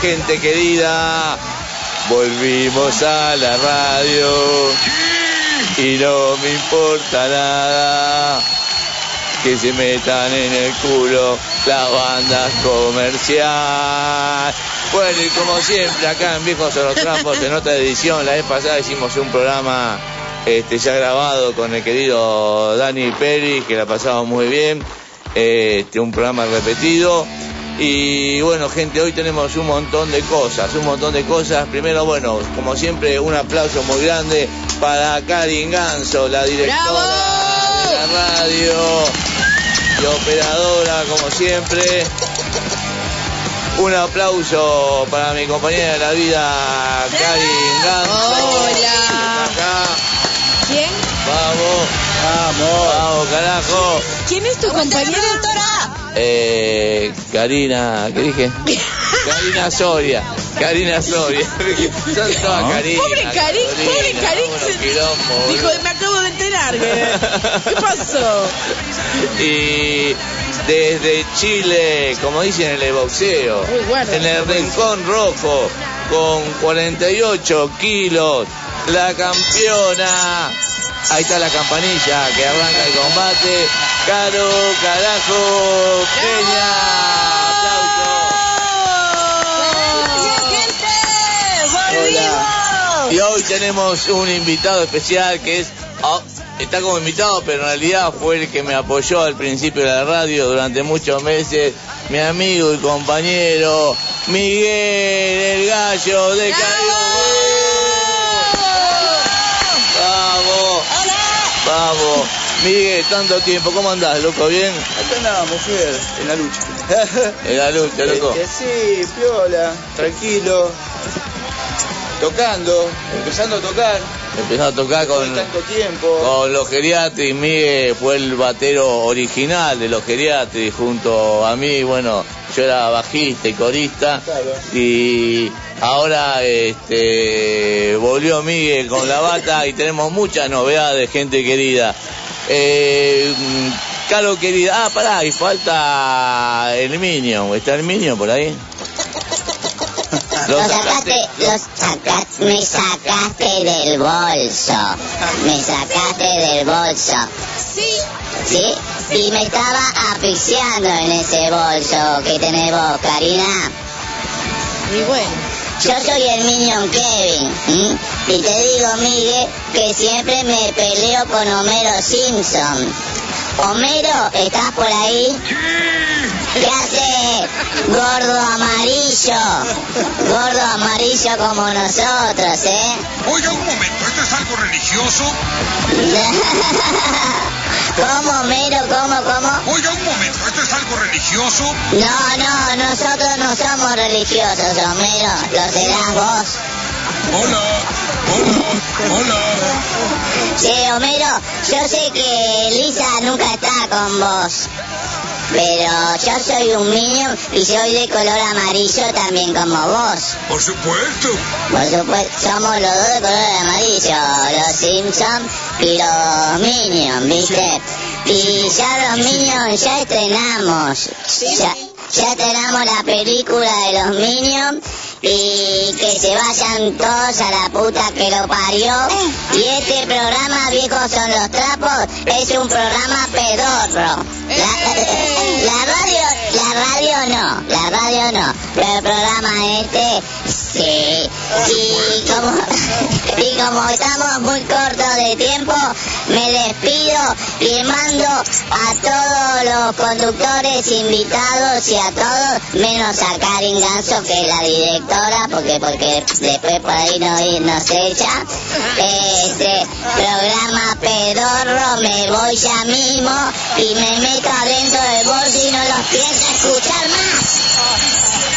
Gente querida. Volvimos a la radio y no me importa nada que se metan en el culo las bandas comerciales. Bueno, y como siempre, acá en Viejos a los Trampos, en otra edición, la vez pasada hicimos un programa este, ya grabado con el querido Dani Peri, que la pasamos muy bien. Este, un programa repetido. Y bueno, gente, hoy tenemos un montón de cosas, un montón de cosas. Primero, bueno, como siempre, un aplauso muy grande para Karin Ganso, la directora de la radio y operadora, como siempre. Un aplauso para mi compañera de la vida, Karin Ganso. Hola. Acá. ¿Quién? Vamos, vamos, vamos, carajo. ¿Quién es tu compañera? Eh, Karina, ¿qué dije? Karina Soria. Karina Soria. Son todas Karina. Pobre Karin, pobre Karin. Dijo, me acabo de enterar. que- ¿Qué pasó? Y desde Chile, como dicen en el boxeo, en el rincón rojo, con 48 kilos, la campeona. Ahí está la campanilla que arranca el combate. Caro, carajo, Peña. Aplauso. Hola. Y hoy tenemos un invitado especial que es ah, está como invitado, pero en realidad fue el que me apoyó al principio de la radio durante muchos meses. Mi amigo y compañero Miguel el Gallo de Vamos, vamos. Miguel, tanto tiempo, ¿cómo andás, loco? ¿Bien? Acá andamos, fiel, en la lucha. En la lucha, loco. Eh, sí, piola, tranquilo. Tocando, empezando a tocar. Empezó a tocar con, Con tanto tiempo. con los geriatris. Miguel fue el batero original de los geriatris junto a mí. Bueno, yo era bajista y corista. Claro. Y ahora este, volvió Miguel con la bata y tenemos muchas novedades, gente querida. Eh, mm, Caro querida, ah, pará, y falta el Minion. ¿Está el Minion por ahí? Lo sacaste, lo sacaste, me sacaste del bolso. Me sacaste del bolso. Sí. ¿Sí? Y me estaba asfixiando en ese bolso que tenés vos, Karina. Y bueno. Yo soy el Minion Kevin. ¿m? Y te digo, Miguel, que siempre me peleo con Homero Simpson. Homero, ¿estás por ahí? ¿Qué hace? Gordo amarillo. Gordo amarillo como nosotros, ¿eh? Oiga, un momento, ¿esto es algo religioso? ¿Cómo, Homero? ¿Cómo, cómo? Oiga, un momento, ¿esto es algo religioso? No, no, nosotros no somos religiosos, Homero. Lo serás vos. Hola, hola, hola. Sí, Homero, yo sé que Lisa nunca está con vos. Pero yo soy un Minion y soy de color amarillo también como vos. Por supuesto. Por supuesto, somos los dos de color amarillo, los Simpsons y los Minions, ¿viste? Y ya los Minions ya estrenamos. Ya, ya estrenamos la película de los Minions y que se vayan todos a la puta que lo parió. Y este programa, viejos son los trapos, es un programa pedorro. La, radio, la radio no, la radio no, pero el programa este sí. Y como, y como estamos muy cortos de tiempo, me despido y mando a todos los conductores invitados y a todos, menos a Karin Ganso, que es la directora, porque porque después por ahí no, nos echa. Este programa pedorro, me voy ya mismo y me meto adentro del bolso y no los pienso escuchar más.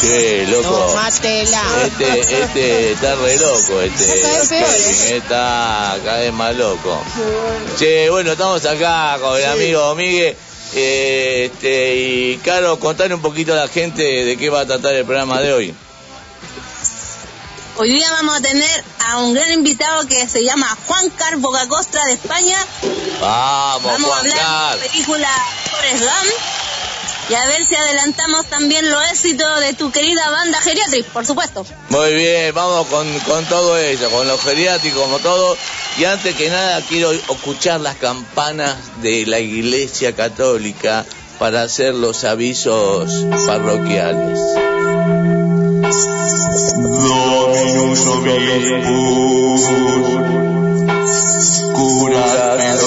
Che, loco. Tomatela. Este, este está re loco, este. Cada vez Kevin, ¿eh? Está cada vez más loco. Che, bueno, estamos acá con el amigo Miguel. eh, Este, y Caro, contale un poquito a la gente de qué va a tratar el programa de hoy. Hoy día vamos a tener a un gran invitado que se llama Juan Car Bocacostra de España. Vamos, Vamos a Juan hablar Car. de la película Forrest Gump y a ver si adelantamos también los éxitos de tu querida banda Geriatric, por supuesto. Muy bien, vamos con, con todo eso, con los geriátricos, como todo. Y antes que nada quiero escuchar las campanas de la Iglesia Católica para hacer los avisos parroquiales. Dominus curas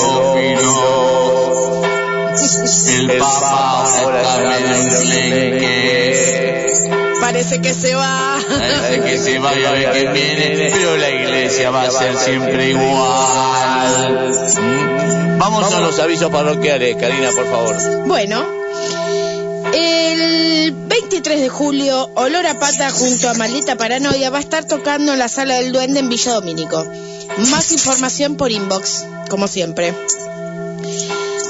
el Papa ahora Parece que se va. parece que se va a ver que viene, pero la iglesia va a ser siempre igual. ¿Mm? Vamos a los avisos parroquiales, Karina, por favor. Bueno, el 23 de julio, Olor a Pata junto a Maldita Paranoia va a estar tocando en la Sala del Duende en Villa Domínico. Más información por inbox, como siempre.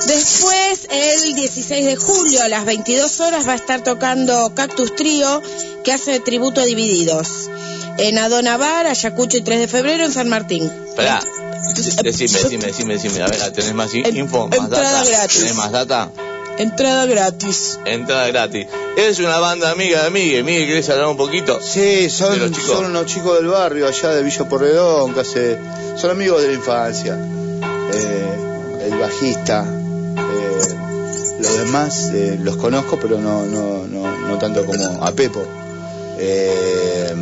Después, el 16 de julio a las 22 horas va a estar tocando Cactus Trío, que hace tributo a Divididos. En Adonavar, Ayacucho y 3 de febrero en San Martín. Esperá, decime, decime, decime, decime. A ver, ¿tenés más info? ¿Más entrada data? gratis. ¿Tenés más data? Entrada gratis. Entrada gratis. Es una banda amiga de Miguel. Miguel, ¿querés hablar un poquito? Sí, De los son, chicos. son unos chicos del barrio allá de Villa Porredón, que hace, son amigos de la infancia. Eh, el bajista, los demás eh, los conozco, pero no, no, no, no tanto como a Pepo. Eh,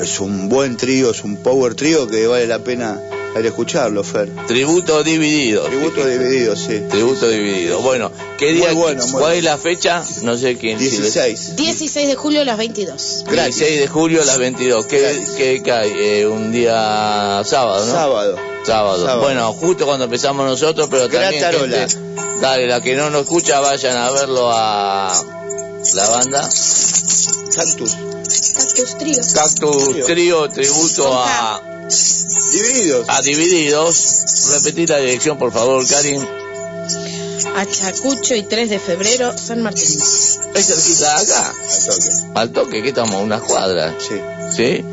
es un buen trío, es un power trío que vale la pena ir a escucharlo, Fer. Tributo dividido. Tributo dividido, sí. Tributo dividido. Bueno, ¿qué Muy día? bueno, muy ¿Cuál bueno. es la fecha? No sé quién. si les- 16. 16 de julio a las 22. 16 de julio a las 22. ¿Qué, qué cae? Eh, un día sábado, ¿no? Sábado. Sábado. Sábado. Bueno, justo cuando empezamos nosotros, pero también gente, dale, la que no nos escucha, vayan a verlo a la banda Cactus. Cactus Trío. Cactus Trío. Tributo a, Divididos. a Divididos. Repetí la dirección, por favor, Karin. Achacucho y 3 de febrero, San Martín. ¿Es cerquita de acá? Al toque. Al toque, que estamos a unas cuadras. Sí. ¿Sí?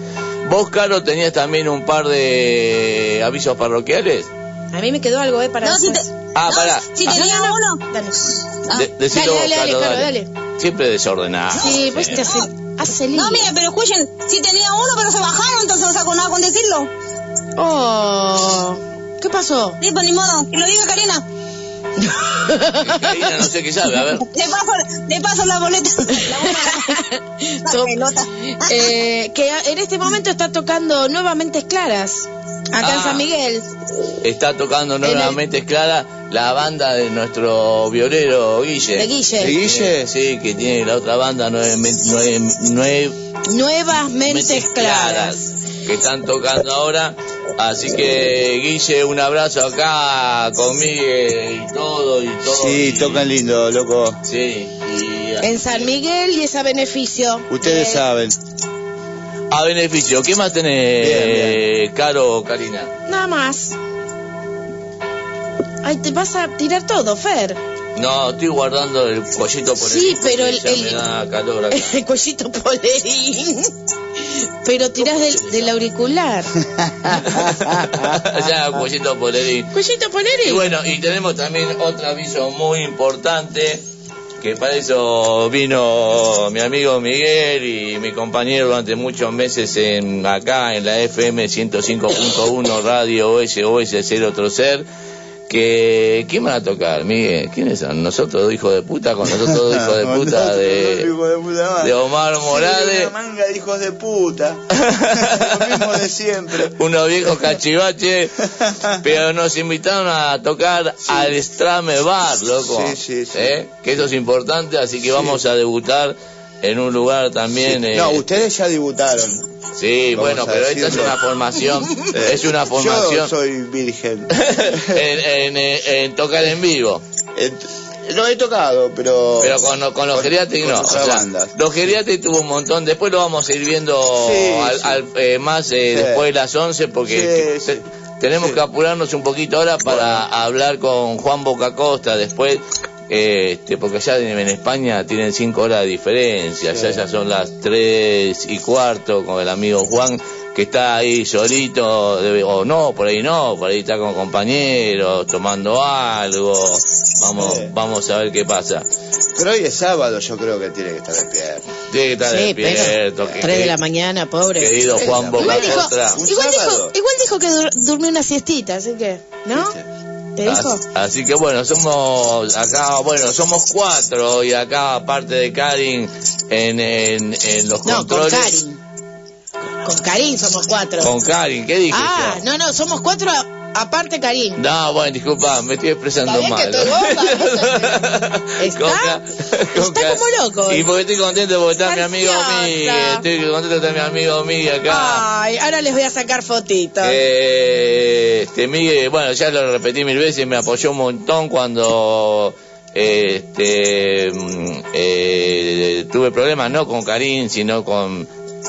¿Vos, Caro, tenías también un par de avisos parroquiales? A mí me quedó algo, ¿eh? Para No, si te... Ah, no, pará. Si Ah, tenía no, no, uno... no. Dale. Ah. De- Dale, dale, vos, dale, Caro, Caro, Siempre desordenado. Sí, pues te hace, lío. No, mire, pero escuchen, si tenía uno, pero se bajaron, entonces no saco nada con decirlo. Oh, ¿qué pasó? Sí, pues ni modo, que lo diga Karina. Karina no sé qué sabe, a ver. Le paso, le paso la boleta. La, Top. pelota. Eh, que en este momento está tocando nuevamente Claras, acá en Ah. San Miguel. Está tocando En el- nuevamente Clara la banda de nuestro violero Guille. De Guille. ¿De Guille? Sí, que tiene la otra banda nueve, nueve, nueve Nuevas mentes mentes claras. que están tocando ahora. Así que Guille, un abrazo acá conmigo y todo y todo. Sí, y- tocan lindo, loco. Sí, y En San Miguel y es a beneficio. Ustedes Eh, saben. a beneficio. ¿Qué más tenés, Bien, Caro o Karina? Nada más. Ay, te vas a tirar todo, Fer. No, estoy guardando el collito por Sí, pero el- ya el- me da calor acá. El cuellito polerín. Pero tirás del, del auricular. ya, cuellito polerín. Cuellito Y polerín. bueno, y tenemos también otro aviso muy importante, que para eso vino mi amigo Miguel y mi compañero durante muchos meses en acá en la FM 105.1 Radio OSOS 0 Trocer, que ¿quién van a tocar, Miguel? ¿Quiénes son? Nosotros hijos de puta con nosotros dos hijos de puta de, de Omar Morales. Una manga de hijos de puta. Lo mismo de siempre. unos viejos cachivaches, pero nos invitaron a tocar al Strame Bar, loco. Sí, sí, sí. ¿Eh? Que eso es importante, así que vamos a debutar en un lugar también. eh, No, ustedes ya debutaron. sí, vamos bueno, pero esta es una formación, Eh, es una Yo formación soy virgen. en, en, eh, en tocar en vivo. Eh, Lo he tocado, pero. Pero con, con los geriátricos no. o sea, los geriátricos tuvo un montón. Después lo vamos a ir viendo Sí, al, sí. al- eh, más eh, Sí. después de las 11 porque Sí, te- sí. tenemos Sí. que apurarnos un poquito ahora para hablar con Juan Bocacosta después. Este, porque ya en España tienen cinco horas de diferencia, Sí. ya, ya son las tres y cuarto con el amigo Juan que está ahí solito, o no, por ahí no, por ahí está con compañeros, tomando algo, vamos, Sí. vamos a ver qué pasa. Pero hoy es sábado, yo creo que tiene que estar despierto. Tiene que estar Sí, despierto. pero que- 3 de la mañana, pobre. Querido Juan Igual dijo, igual dijo, igual dijo que dur- durmió una siestita, así que, ¿no? ¿Viste? ¿Te dijo? Así, que bueno, somos acá, bueno, somos cuatro y acá aparte de Karin en, en, en los No, con controles. Karin. Con Karin somos cuatro. Con Karin, ¿qué dije ah, no, no, somos cuatro aparte Karin. No, bueno, disculpa, me estoy expresando mal. que estoy gorda, Está, Está como loco. Y porque estoy contento porque está mi amigo. Miguel, estoy contento está mi amigo Miguel acá. Ay, ahora les voy a sacar fotitos. Eh, este Miguel, bueno, ya lo repetí mil veces, me apoyó un montón cuando este mm, eh, tuve problemas no con Karim, sino con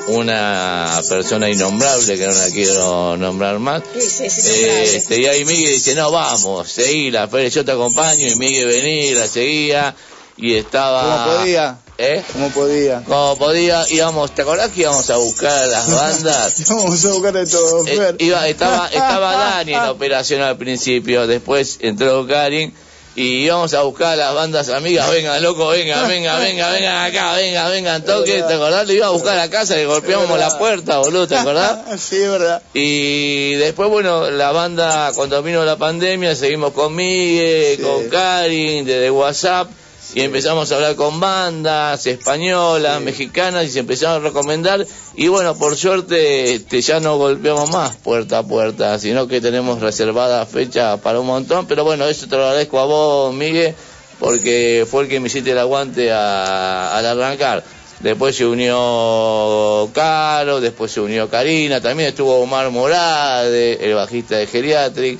una persona innombrable que no la quiero nombrar más. Sí, sí, sí, Eh, nombrable. este, y ahí Miguel dice, no, vamos, seguila, Fede, yo te acompaño, y Miguel venía, la seguía, y estaba... Como podía. ¿Eh? Como podía. Como podía, íbamos, ¿te acordás que íbamos a buscar a las bandas? Vamos a buscar de todo, Eh, iba, estaba, estaba Dani en la operación al principio, después entró Karin y íbamos a buscar a las bandas amigas, venga loco, venga, venga, venga, venga acá, venga, vengan, toque, ¿te acordás? Lo iba a buscar a la casa, le golpeamos la puerta, boludo, ¿te acordás? sí, es verdad. Y después, bueno, la banda, cuando vino la pandemia, seguimos con Miguel, Sí. con Karin, desde WhatsApp, y empezamos a hablar con bandas españolas, mexicanas y se empezaron a recomendar. Y bueno, por suerte este, ya no golpeamos más puerta a puerta, sino que tenemos reservada fecha para un montón, pero bueno, eso te lo agradezco a vos, Miguel, porque fue el que me hiciste el aguante a- al arrancar. Después se unió Caro, después se unió Karina, también estuvo Omar Morade, el bajista de Geriatric.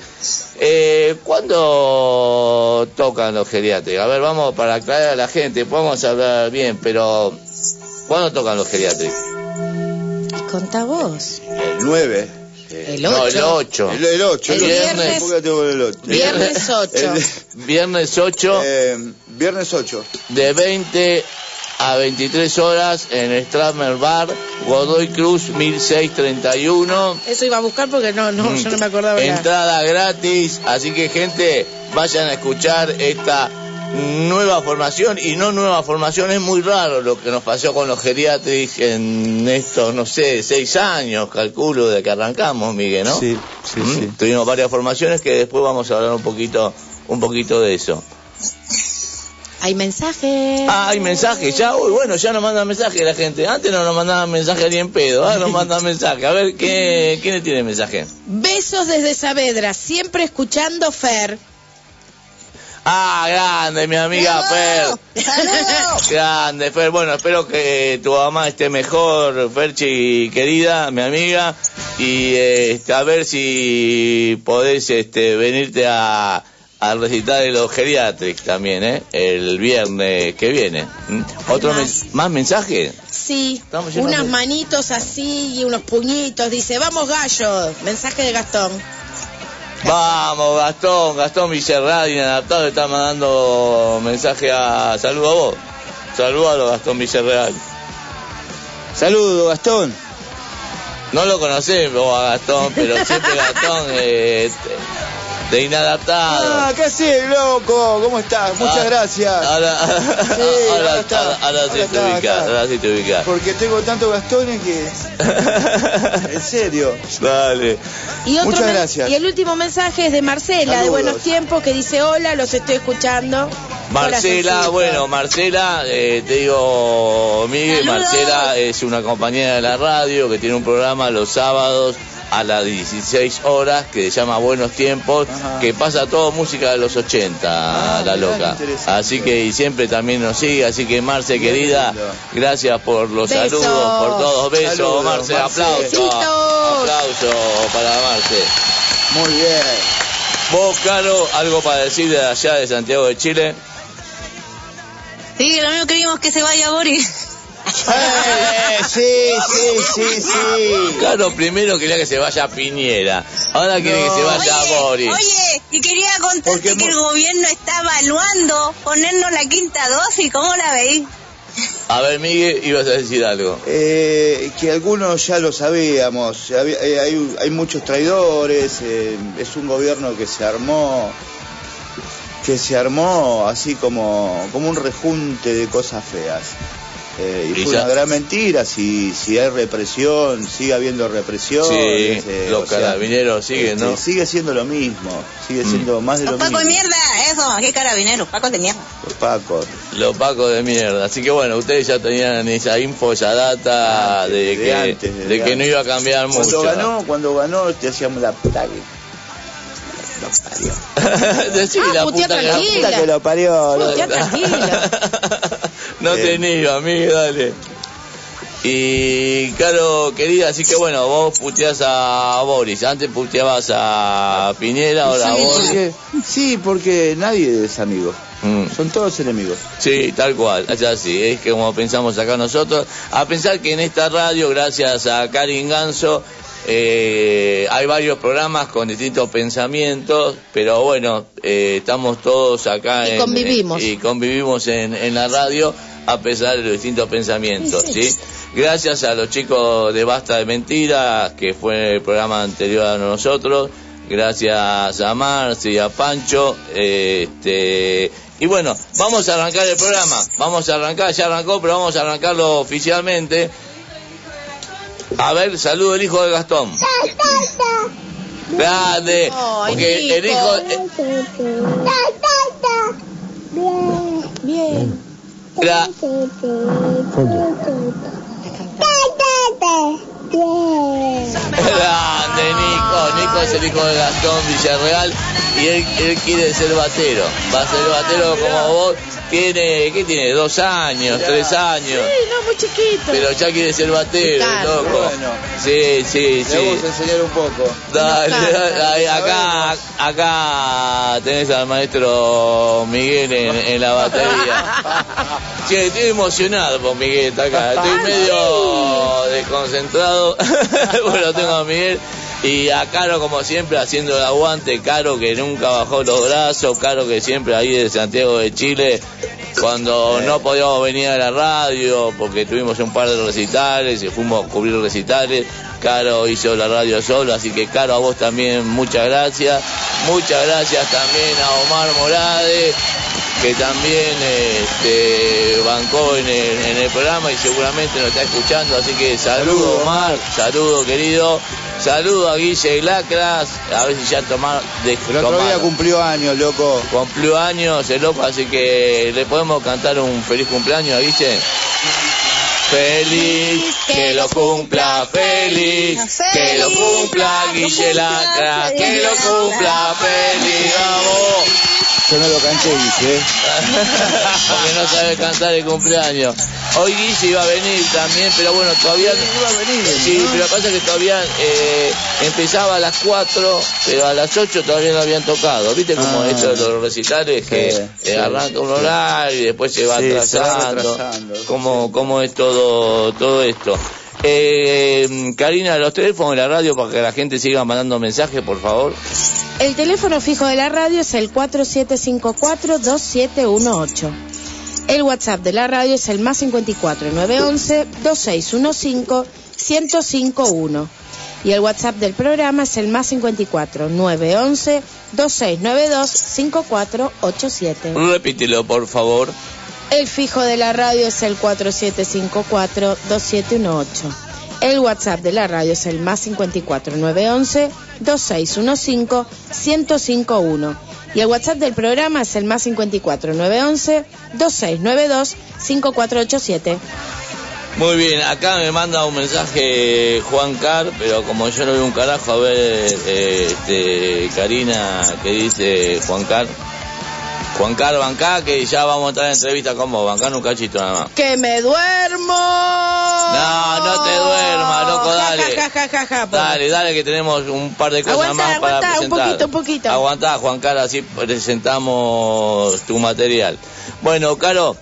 Eh, ¿Cuándo tocan los Geriatric? A ver, vamos para aclarar a la gente, podemos hablar bien, pero ¿cuándo tocan los Geriatric? Contá vos. El 9. El No, el 8. 8. El, el 8. El viernes- ¿Por qué tengo el 8? Viernes 8. Viernes 8 Eh, viernes 8. de 20 a 23 horas en el Stratmer Bar, Godoy Cruz 1631. Eso iba a buscar porque no, no, yo no me acordaba. Entrada gratis, así que gente, vayan a escuchar esta nueva formación y no nueva formación, es muy raro lo que nos pasó con los geriatrics en estos, no sé, seis años, calculo, de que arrancamos, Miguel, ¿no? Sí, sí, Mm, sí. Tuvimos varias formaciones que después vamos a hablar un poquito, un poquito de eso. Hay mensajes. Ah, hay mensajes, ya, uy, bueno, ya nos mandan mensajes la gente. Antes no nos mandaban mensajes ni en pedo, ahora nos mandan mensajes. A ver, ¿qué, ¿quién tiene mensaje? Besos desde Saavedra, siempre escuchando Fer. Ah, grande, mi amiga Fer. Grande, Fer. Bueno, espero que tu mamá esté mejor, Ferchi, querida, mi amiga. Y este, a ver si podés este, venirte a, al recital de los geriatrics también, ¿eh? El viernes que viene. ¿Mm? ¿Otro más. men- más mensaje? Sí, unas de- manitos así y unos puñitos. Dice, vamos gallo. Mensaje de Gastón. Vamos, Gastón, Gastón Villarreal, inadaptado, está mandando mensaje a... Saludo a vos. Saludalo, Gastón Villarreal. Saludos, Gastón. No lo conocés vos a Gastón, pero siempre Gastón eh, de, inadaptado. Ah, ¿qué haces, loco? ¿Cómo estás? Muchas Ah, gracias. Ahora, Sí, ahora, ahora está. ahora- ahora sí te acá. ahora sí te ubicás. Porque tengo tantos Gastones que... En serio. Dale. Y otro Muchas gracias. Y el último mensaje es de Marcela, de. Buenos Tiempos, que dice, hola, los estoy escuchando. Marcela, bueno, Marcela, eh, te digo, Miguel, Saludos. Marcela es una compañera de la radio que tiene un programa los sábados a las 16 horas que se llama Buenos Tiempos, Ajá. que pasa todo música de los 80, Ah, la loca. Así que y siempre también nos sigue, así que Marce Bien querida, lindo. gracias por los Besos. saludos, por todos, besos, Saludos, Marce, Marce. aplauso, aplauso para Marce. Muy bien. Vos, Caro, algo para decir de allá de Santiago de Chile. Sí, lo mismo queríamos que se vaya Boris. Eh, sí, sí, sí, sí. Claro, primero quería que se vaya Piñera, ahora quiere que se vaya Boris. oye, y quería contarte Porque que el gobierno está evaluando ponernos la quinta dosis. ¿Cómo la veis? A ver, Miguel, ibas a decir algo. Eh, que algunos ya lo sabíamos, eh, hay, hay muchos traidores, eh, es un gobierno que se armó, que se armó así como, como un rejunte de cosas feas. Eh, y Y fue ya- una gran mentira, si, si hay represión, sigue habiendo represión. Sí, eh, los sea, carabineros siguen, este, ¿no? Sigue siendo lo mismo, sigue Mm. siendo más de lo Los mismo. pacos de mierda, eso, qué carabineros, pacos de mierda. Los pacos. Los pacos de mierda. Así que bueno, ustedes ya tenían esa info, esa data Antes, de que, antes, de que no iba a cambiar Cuando mucho. ganó, cuando ganó, te hacíamos la puta que... Decí Ah, la puta que- puta que lo parió. Putea tranquila. no Bien. tenía, amigo, dale. Y claro, querida, así que bueno, vos puteás a Boris. Antes puteabas a Piñera, ahora a Sí, Boris. porque, sí, porque nadie es amigo. Mm. Son todos enemigos. Sí, tal cual, es así, es que como pensamos acá nosotros, a pensar que en esta radio, gracias a Karin Ganso, eh, hay varios programas con distintos pensamientos, pero bueno, eh, estamos todos acá Y en- convivimos. y convivimos en, en la radio a pesar de los distintos pensamientos, Sí. Gracias a los chicos de Basta de Mentiras, que fue el programa anterior a nosotros, gracias a Marci y a Pancho, este, y bueno, vamos a arrancar el programa, vamos a arrancar, ya arrancó, pero vamos a arrancarlo oficialmente. A ver, saludo el hijo de Gastón. Grande, porque el hijo, Bien. Gra- Grande Nico, Nico es el hijo de Gastón Villarreal y él, él quiere ser batero. Va a ser batero como vos. Tiene, ¿qué tiene? Dos años, tres años. Sí, no, muy chiquito. Pero ya quiere ser batero, Claro. loco. Bueno. Sí, sí, Le vamos sí. a enseñar un poco. Dale, Nos canta. dale, acá, acá tenés al maestro Miguel en, en la batería. Che, estoy emocionado por Miguel, está acá. Estoy medio desconcentrado. bueno, tengo a Miguel. Y a Caro, como siempre, haciendo el aguante. Caro, que nunca bajó los brazos. Caro, que siempre ahí de Santiago de Chile. Cuando no podíamos venir a la radio, porque tuvimos un par de recitales y fuimos a cubrir recitales. Caro hizo la radio solo, así que Caro, a vos también muchas gracias. Muchas gracias también a Omar Morade, que también este, bancó en el, en el programa y seguramente nos está escuchando. Así que saludo Omar, saludo querido. Saludo a Guille Lacras, a ver si ya tomar de El otro día tomaron. cumplió años, loco. Cumplió años el loco, así que le podemos cantar un feliz cumpleaños a Guille. Feliz, que lo cumpla, feliz, que lo cumpla Guille Lacra, que lo cumpla, feliz, vamos. Yo no lo canté, Guille. ¿eh? Porque no sabe cantar el cumpleaños. Hoy Guille iba a venir también, pero bueno, todavía... Iba a venir. Sí, pero pasa que todavía eh, empezaba a las 4, pero a las 8 todavía no habían tocado. ¿Viste cómo Ah. esto de los recitales que Sí, eh, sí, arranca un sí. horario y después se va Sí, se va atrasando? retrasando, ¿Cómo, sí. cómo es todo, todo esto? Eh, Karina, los teléfonos de la radio para que la gente siga mandando mensajes, por favor. El teléfono fijo de la radio es el 4754-2718. El WhatsApp de la radio es el más 54 911 2615 1051. Y el WhatsApp del programa es el más 54 911 2692 5487. Repítelo, por favor. El fijo de la radio es el 4754-2718. El WhatsApp de la radio es el más 54911-2615-1051. Y el WhatsApp del programa es el más 54-911-2692-5487. Muy bien, acá me manda un mensaje Juan Car, pero como yo no veo un carajo, a ver, eh, este, Karina, que dice Juan Car. Juan Car, bancá, que ya vamos a entrar en entrevista con vos, bancá un cachito nada más. ¡Que me duermo! No, no te duermas, loco, dale. ja, ja, ja, ja, por- Dale, dale, que tenemos un par de cosas Aguantá, más para aguantá, un presentar. poquito, un poquito. Aguantá, Juan Car, así presentamos tu material. Bueno, Caro,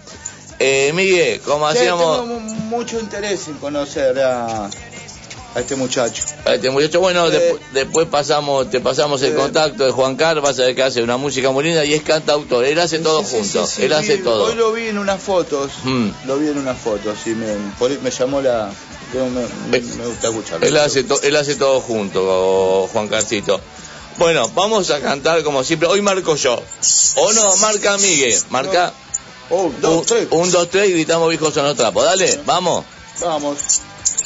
eh, Miguel, como Sí, hacíamos... tengo mu- mucho interés en conocer a, a este muchacho. A Este muchacho, bueno, despu- después pasamos, te pasamos el Sí. contacto de Juan Carlos, vas a ver que hace una música muy linda y es cantautor, él hace todo Sí, junto, sí, él hace todo. Hoy lo vi en unas fotos. Mm. Lo vi en unas fotos, sí, me, me llamó la. Me, me- me gusta escucharlo. Él hace, to- él hace todo junto, Juan Carcito. Bueno, vamos a cantar como siempre. Hoy marco yo. O no, marca Miguel. Marca. Un, dos, tres. Un, un, dos, tres y gritamos viejos son los trapos. Dale, vamos. Vamos.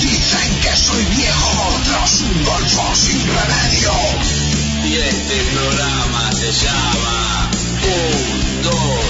Dicen que soy viejo tras un golfo sin remedio. Y este programa se llama 1, 2,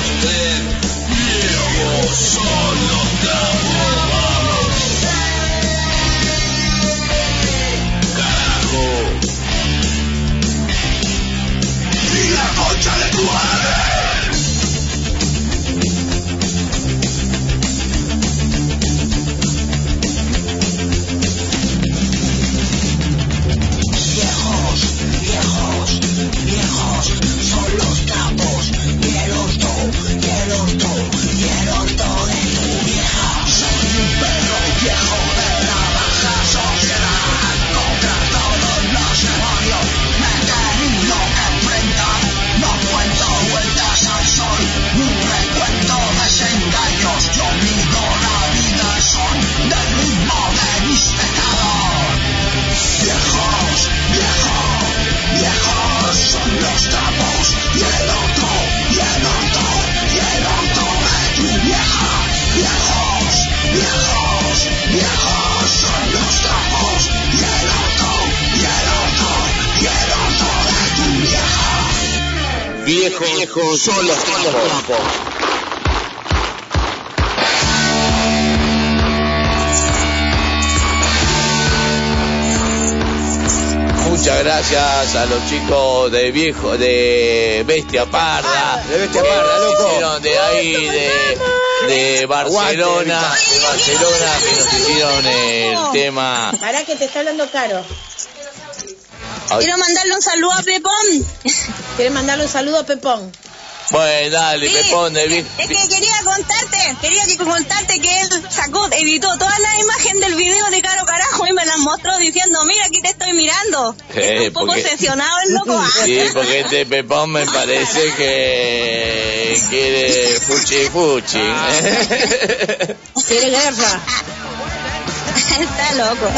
Muchas gracias a los chicos de viejo, de Bestia Parda. De Bestia Parda, loco. Hicieron de ahí, de, de Barcelona, Aguante, de Barcelona, que nos hicieron el tema. Pará que te está hablando caro. Quiero mandarle un saludo a Pepón. ¿Quieres mandarle un saludo a Pepón? Bueno, dale, Sí, Pepón de es que- Es que quería contarte, quería que contarte que él sacó, editó toda la imagen del video de Caro Carajo y me las mostró diciendo, mira, aquí te estoy mirando. Eh, Está un poco porque- obsesionado el loco. ah. Sí, porque este Pepón me parece que quiere fuchi fuchi. ¿Quiere guerra? Está loco.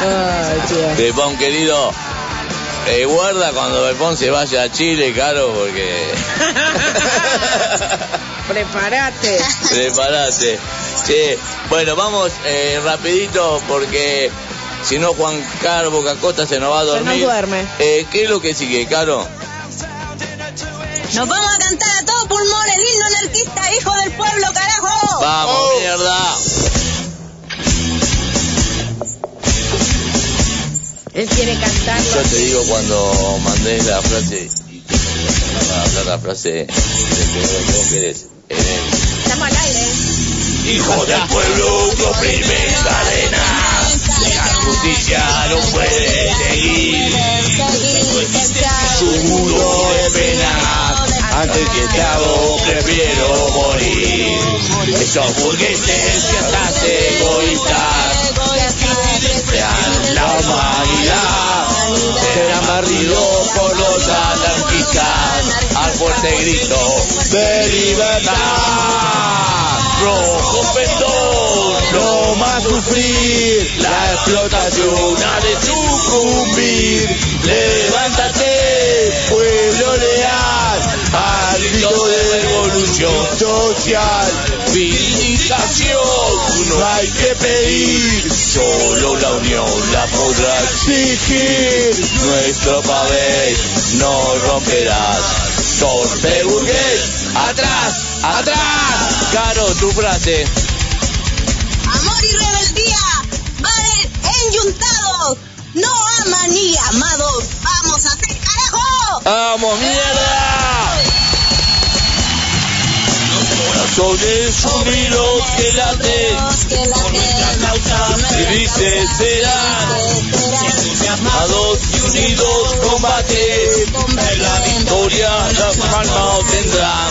Ay. Pepón querido, eh, guarda cuando Pepón se vaya a Chile, caro, porque Prepárate. preparate. Sí, bueno, vamos eh, rapidito porque si no Juan Carlos Bocacota se nos va a Se nos dormir. duerme. Eh, ¿Qué es lo que sigue, Caro? Nos vamos a cantar a todo pulmón el himno anarquista, hijo del pueblo, carajo. Vamos, Oh. mierda. Él quiere cantarlo. Yo te digo cuando mandé la frase y a hablar la frase de que vos querés. En el Estamos al aire. Hijo del pueblo que oprime cadenas, la justicia no puede seguir. Su mundo de penas, antes que te hago prefiero morir. Esos burgueses que estás egoístas, sean la humanidad, serán barridos por los anarquistas al fuerte grito de libertad. Rojo perdón, no más sufrir, la explotación ha de sucumbir. Levántate, pueblo leal, al grito de revolución social. Vindicación, no hay que pedir, solo la unión la podrá exigir. Nuestro pabellón no romperás, torpe burgués, atrás, atrás. Caro, tu frase. Amor y rebeldía van enyuntados. No aman ni amados. Vamos a hacer carajo. ¡Vamos, mierda! Corazones unidos que laten, felices serán, amados y unidos combaten, la victoria las palmas tendrán.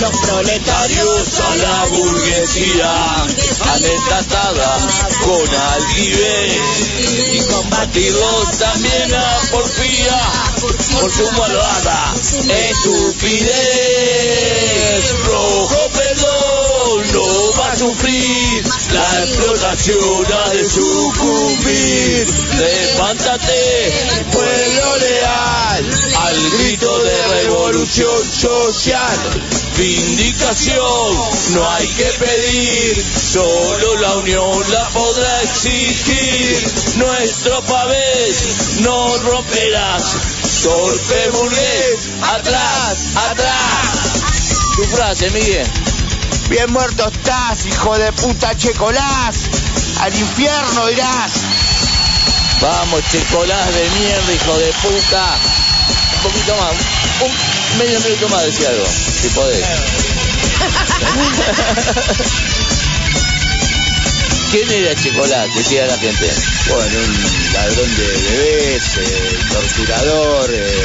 Los proletarios a la burguesía, amedrentada con altivez, y combatirlos también a porfía, por su malvada estupidez. Rojo no va a sufrir, la explotación ha de sucumbir. Levántate, pueblo leal, al grito de revolución social. Vindicación no hay que pedir, solo la unión la podrá exigir. Nuestro pavés no romperás, torpe burgués, atrás, atrás. Tu frase, Miguel. Bien muerto estás, hijo de puta Checolás. Al infierno irás. Vamos, checolás de mierda, hijo de puta. Un poquito más, un medio minuto más, decía algo, si podés. ¿Quién era Checolás? Decía la gente. Bueno, un ladrón de bebés, eh, torturador, eh,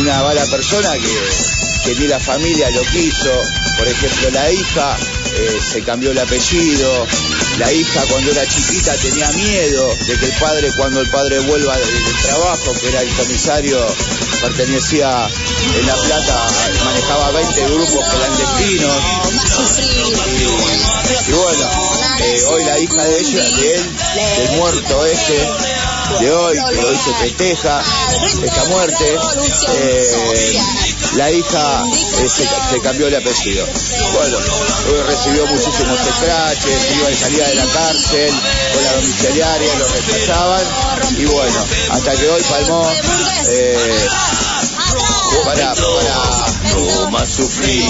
una mala persona que, que ni la familia lo quiso. Por ejemplo, la hija eh, se cambió el apellido. La hija cuando era chiquita tenía miedo de que el padre, cuando el padre vuelva del, trabajo, que era el comisario, pertenecía en La Plata, manejaba 20 grupos clandestinos. Y bueno, eh, hoy la hija de ella, de él, del muerto este, de hoy, que hoy se festeja esta muerte, eh, la hija eh, se, cambió el apellido. Bueno, hoy recibió muchísimos scratches, iba y salía de la cárcel, con la domiciliaria, lo rechazaban, y bueno, hasta que hoy palmó eh, Para, para. No más sufrir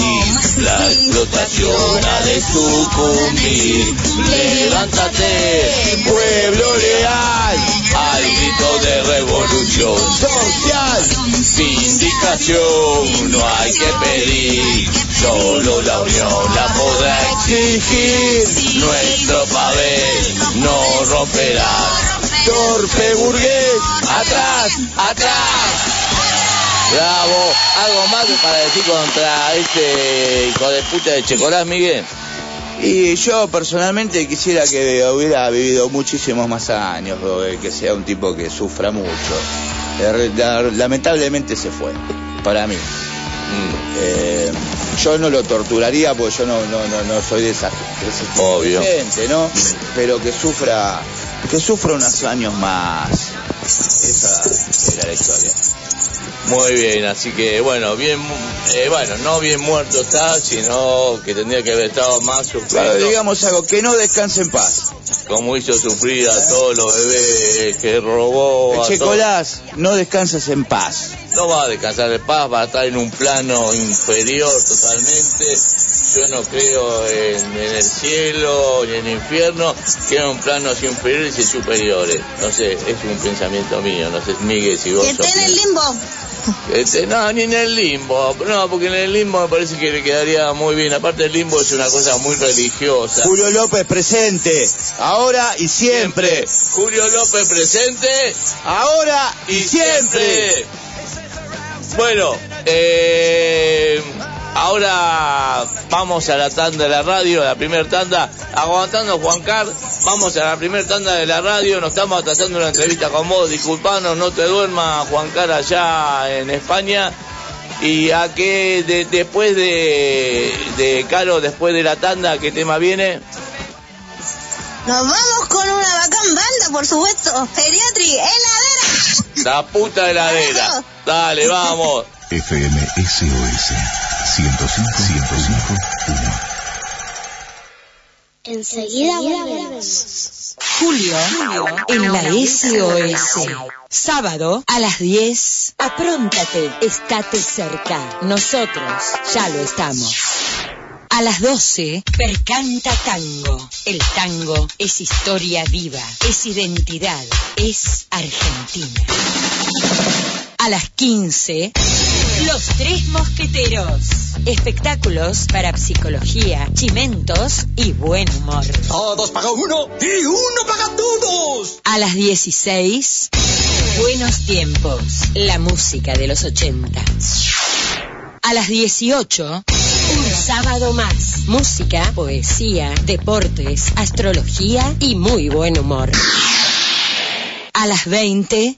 la explotación ha de sucumbir. Levántate, pueblo leal, al grito de revolución social. Vindicación no hay que pedir, solo la unión la podrá exigir. Nuestro papel no romperá. Torpe burgués, atrás, atrás. Bravo. ¿Algo más para decir contra este hijo de puta de Checolás, Miguel? Y yo personalmente quisiera que hubiera vivido muchísimos más años, o que sea un tipo que sufra mucho. Eh, la- Lamentablemente se fue, para mí. Eh, yo no lo torturaría porque yo no, no, no, no soy de esa, de Obvio. gente, ¿no? Pero que sufra, que sufra unos años más. Esa era la historia. Muy bien, así que bueno, bien, mu- eh, bueno, no bien muerto está, sino que tendría que haber estado más Claro, sufriendo, digamos algo, que no descanse en paz. como hizo sufrir a todos los bebés que robó. Che. Colás, no descansas en paz. No va a descansar de paz, va a estar en un plano inferior totalmente. Yo no creo en, en el cielo ni en el infierno, creo en planos inferiores y superiores. No sé, es un pensamiento mío, no sé, Miguel, si vos Que esté en el limbo. Este, no, ni en el limbo. No, porque en el limbo me parece que le quedaría muy bien. Aparte el limbo es una cosa muy religiosa. Julio López presente, ahora y siempre. Julio López presente. Ahora y siempre. Bueno, eh, ahora vamos a la tanda de la radio, a la primera tanda. Aguantando Juan Car, vamos a la primera tanda de la radio. Nos estamos tratando una entrevista con vos. Disculpanos, no te duermas, Juan Car, allá en España. Y a que de- después de, de Caro, después de la tanda, ¿qué tema viene? Nos vamos con una bacán banda, por supuesto. Geriatri, heladera. La puta heladera. Dale, vamos. FM SOS 105 105 1. Enseguida volvemos. Julio en la SOS. Sábado a las 10. Apróntate, estate cerca. Nosotros ya lo estamos. A las 12, Percanta Tango. El tango es historia viva, es identidad, es Argentina. A las 15, Los Tres Mosqueteros. Espectáculos para psicología, chimentos y buen humor. Todos paga uno y uno paga todos. A las 16, Buenos Tiempos, la música de los 80. A las 18, un sábado más. Música, poesía, deportes, astrología y muy buen humor. A las 20,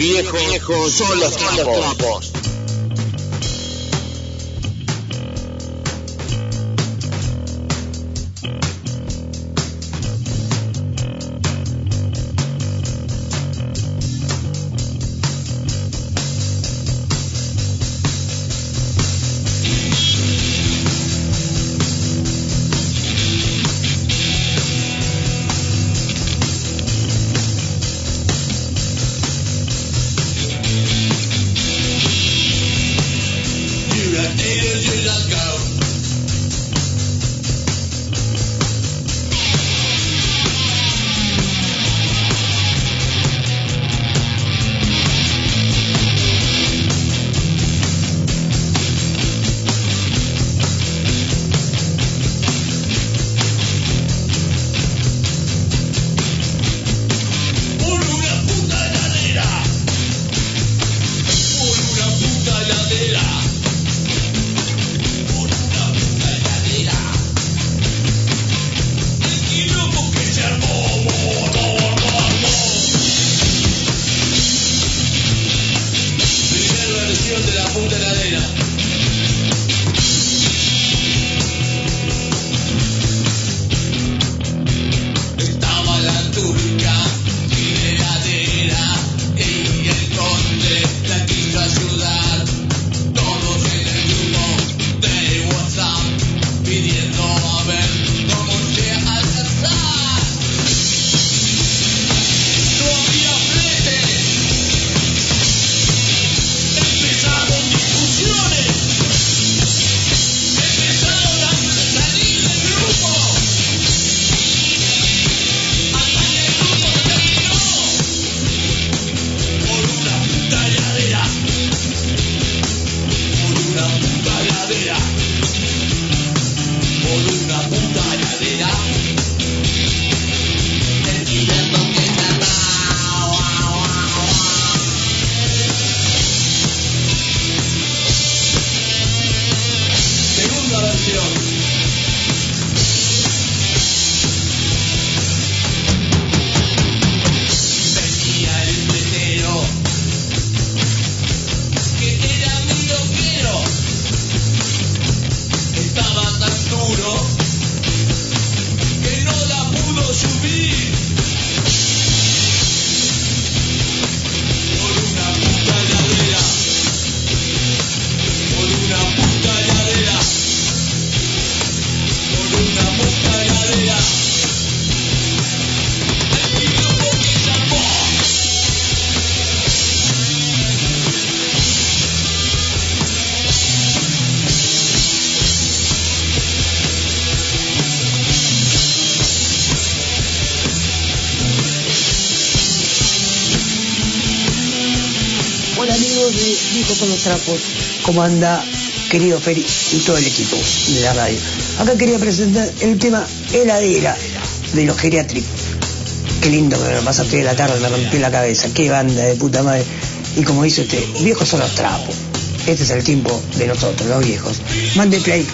Viejos, viejos son los trapos. ¿Cómo anda, querido Feri y todo el equipo de la radio? Acá quería presentar el tema Heladera de los geriátricos. Qué lindo que me lo pasaste de la tarde, me rompí la cabeza. Qué banda de puta madre. Y como dice usted, viejos son los trapos. Este es el tiempo de nosotros, los viejos. Mande play.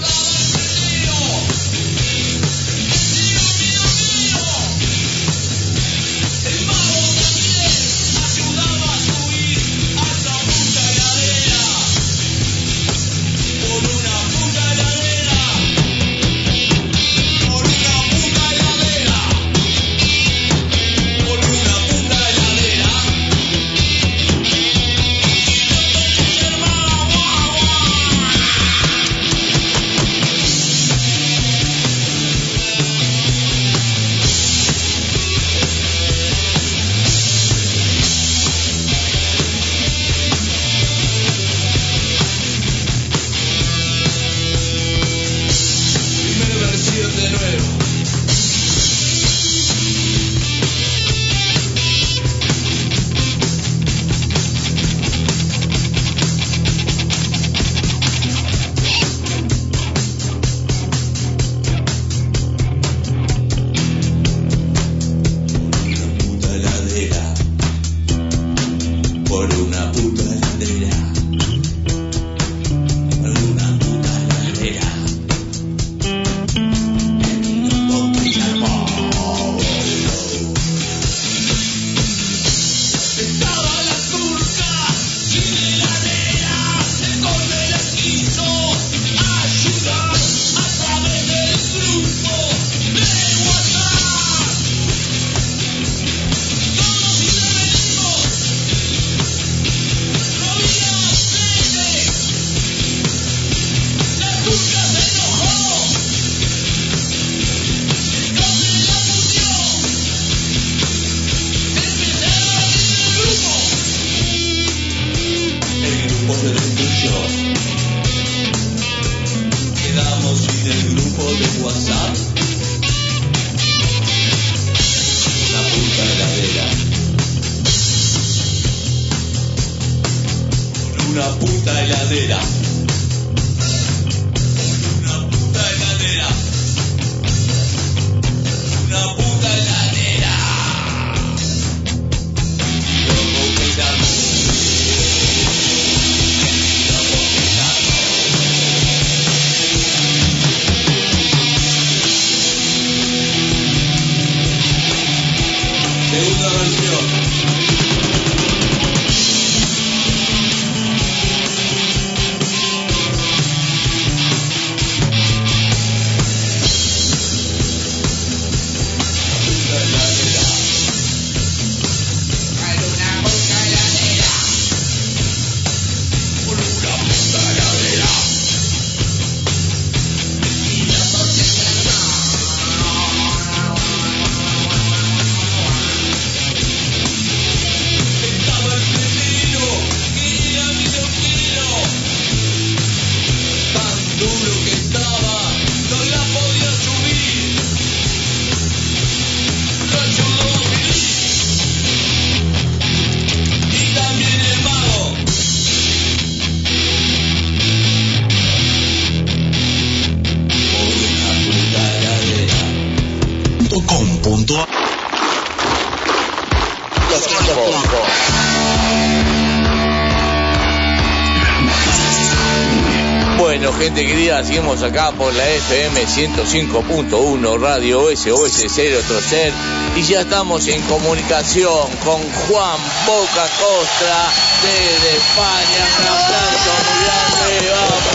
Seguimos acá por la FM 105.1 Radio SOS 0 Trocer y ya estamos en comunicación con Juan Boca Costra desde España. Un aplauso muy grande, vamos.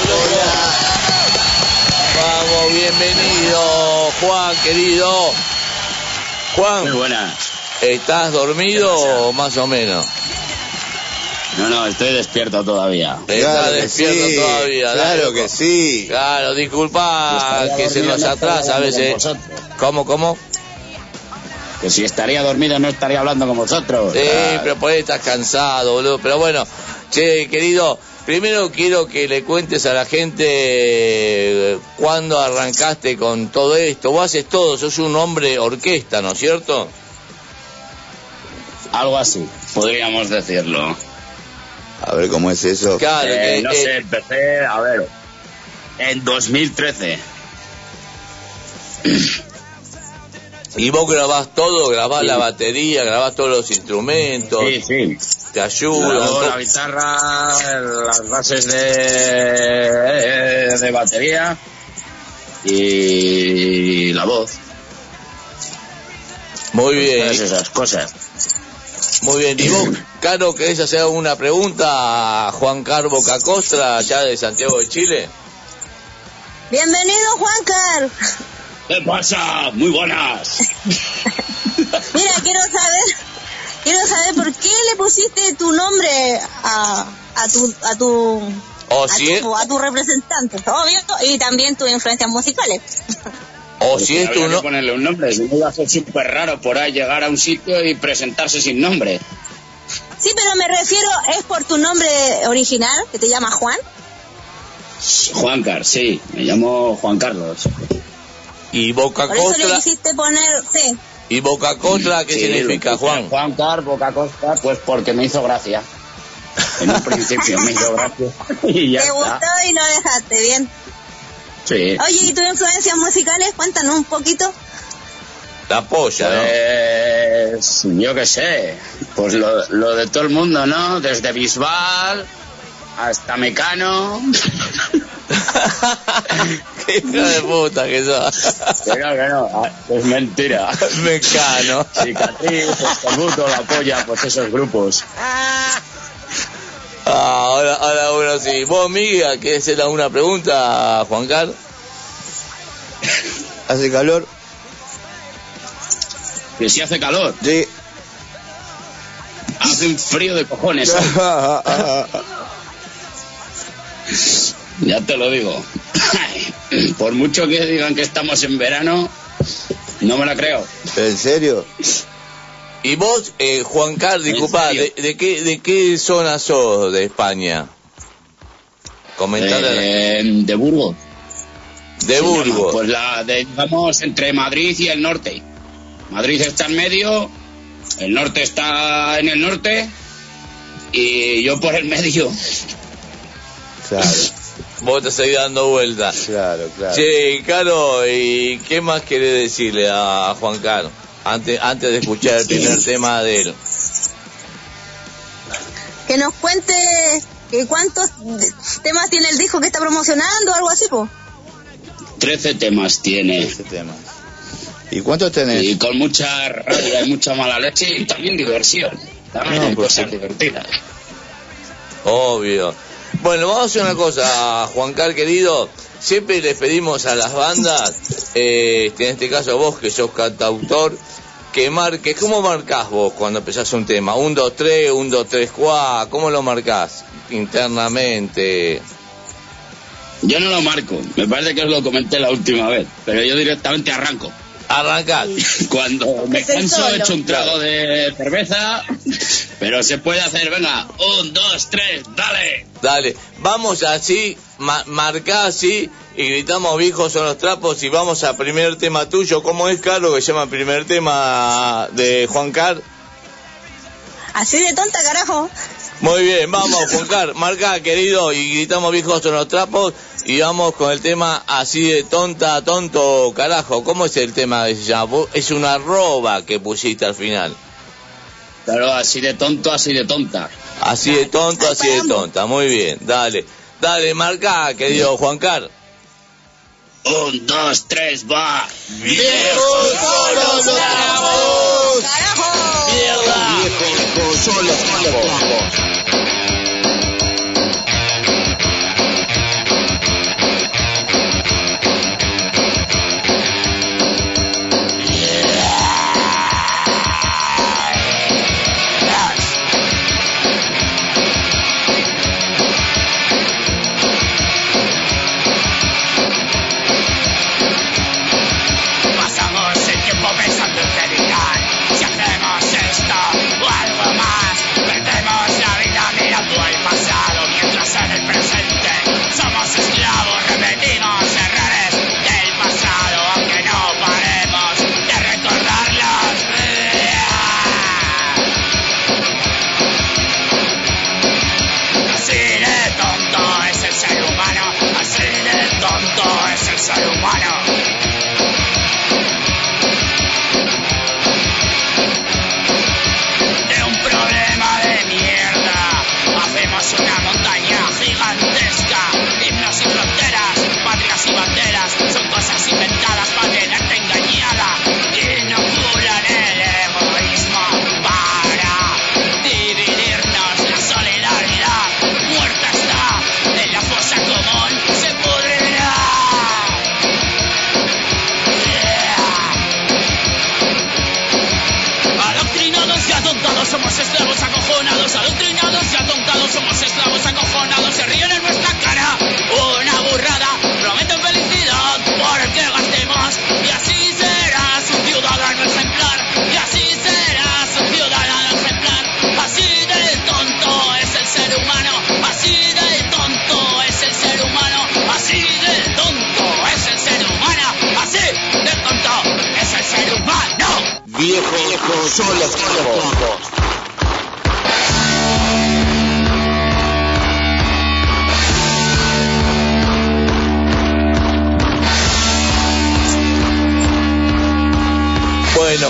Vamos, bienvenido, Juan, querido. Juan. Muy buenas. ¿Estás dormido o más o menos? No, no, estoy despierto todavía. Está despierto todavía. Claro dale, que sí. Claro, disculpa que se nos no atrasa a veces. vosotros. ¿Cómo, cómo? Que si estaría dormido no estaría hablando con vosotros. Sí, pero por ahí estás cansado, boludo. Pero bueno, che, querido, primero quiero que le cuentes a la gente eh, cuándo arrancaste con todo esto. Vos haces todo, sos un hombre orquesta, ¿no es cierto? Algo así, podríamos decirlo. A ver cómo es eso. Claro, Eh, que, no eh, sé, empecé, a ver, en 2013. y vos grabás todo, grabás Sí. la batería, grabás todos los instrumentos, Sí, sí. te to- la guitarra, las bases de, de batería y la voz. Muy bien. Todas esas cosas. Muy bien, y vos, Caro, ¿querés hacer una pregunta a Juan Carbo Cacostra, allá de Santiago de Chile? Bienvenido, Juancar. ¿Qué pasa? Muy buenas. Mira, quiero saber, quiero saber por qué le pusiste tu nombre a, a tu, a tu, O a tu, a tu representante, obvio, y también tus influencias musicales. o si es tu no... ponerle un nombre, si no iba a ser súper raro por ahí llegar a un sitio y presentarse sin nombre. Sí, pero me refiero, ¿es por tu nombre original, que te llama Juan? Juan Car, sí, me llamo Juan Carlos. Y Boca Por eso le quisiste poner, sí. y Boca Costra, ¿qué Sí, significa, Juan? Juan Car, Boca Costa, pues porque me hizo gracia. En un principio me hizo gracia. Y ya Te gustó está. y lo dejaste, bien. Sí. Oye, ¿y tus influencias musicales? Cuéntanos un poquito. La polla, ¿no? Pues, yo qué sé, pues lo, lo de todo el mundo, ¿no? Desde Bisbal hasta Mecano. Qué hija de puta que sos. Pero que no, ah, es mentira. Mecano. Cicatriz, Escorbuto, La Polla, pues esos grupos. Ah, ahora, ahora uno sí. Vos, Miguel, ¿querés hacer alguna pregunta Juan Carlos? ¿Hace calor? Que si hace calor, Sí. hace un frío de cojones. Ya te lo digo. Por mucho que digan que estamos en verano, no me la creo. ¿En serio? Y vos, eh, Juan Carlos, ¿En disculpa? ¿de, de qué, ¿de qué zona sos de España? Comentarle. Eh, de Burgos. de llama, Burgos. Pues la de, digamos, entre Madrid y el norte. Madrid está en medio, el norte está en el norte y yo por el medio. Claro. Vos te seguís dando vueltas. Claro, claro. Che, Caro, ¿y qué más querés decirle a Juan Carlos antes, antes de escuchar el primer tema de él? Que nos cuente cuántos temas tiene el disco que está promocionando o algo así, po. 13 temas tiene. 13 temas. ¿Y cuántos tenés? Y con mucha rabia y mucha mala leche y también diversión. También No, hay pues cosas sí. divertidas. Obvio. Bueno, vamos a hacer una cosa, Juan Carlos querido. Siempre les pedimos a las bandas, eh, en este caso vos que sos cantautor, que marques, ¿cómo marcás vos cuando empezás un tema? ¿Un, dos, tres, un, dos, tres, cuá? ¿Cómo lo marcás internamente? Yo no lo marco, me parece que os lo comenté la última vez, pero yo directamente arranco. Arrancás. Cuando me canso, solo. echo un trago de cerveza, pero se puede hacer, venga, un, dos, tres, dale. Dale, vamos así, ma- marcá así y gritamos viejos son los trapos y vamos al primer tema tuyo. ¿Cómo es, Carlos, que se llama el primer tema de Juan Car? Así de tonta, carajo. Muy bien, vamos, Juan Car, marca, querido, y gritamos viejos son los trapos y vamos con el tema así de tonta, tonto, carajo. ¿Cómo es el tema que se llama? Es una arroba que pusiste al final. Claro, así de tonto, así de tonta. Así de tonto, así de tonta. Muy bien, dale. Dale, marca, querido Juan Car. Un, dos, tres, va. ¡Viejos son los trapos! ¡Carajo! ¡Mierda! ¡Viejos son los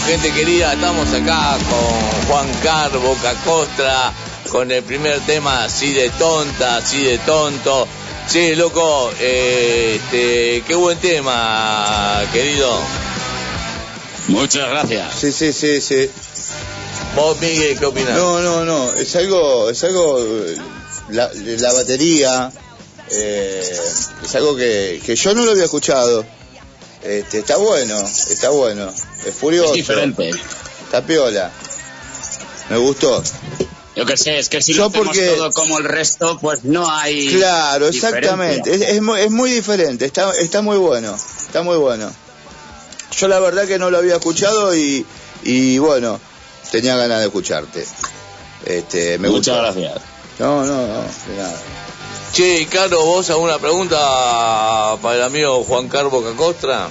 gente querida, estamos acá con Juan Car, Boca Costra, con el primer tema así de tonta, así de tonto. Sí, loco, eh, este, qué buen tema, querido. Muchas gracias. Sí, sí, sí, sí. Vos, Miguel, ¿qué opinas? No, no, no, es algo, es algo, la, la batería, eh, es algo que, que yo no lo había escuchado. Este, está bueno, está bueno, es furioso. Es diferente. Está piola. Me gustó. Yo que sé, es que si Yo lo hacemos porque- todo como el resto, pues no hay. Claro, exactamente. Es, es, muy, es muy diferente, está, está muy bueno, está muy bueno. Yo la verdad que no lo había escuchado y, y bueno, tenía ganas de escucharte. Este, me Muchas gustó. gracias. No, no, no, de nada. Che, Carlos, ¿vos alguna pregunta para el amigo Juan Car, Boca Costra?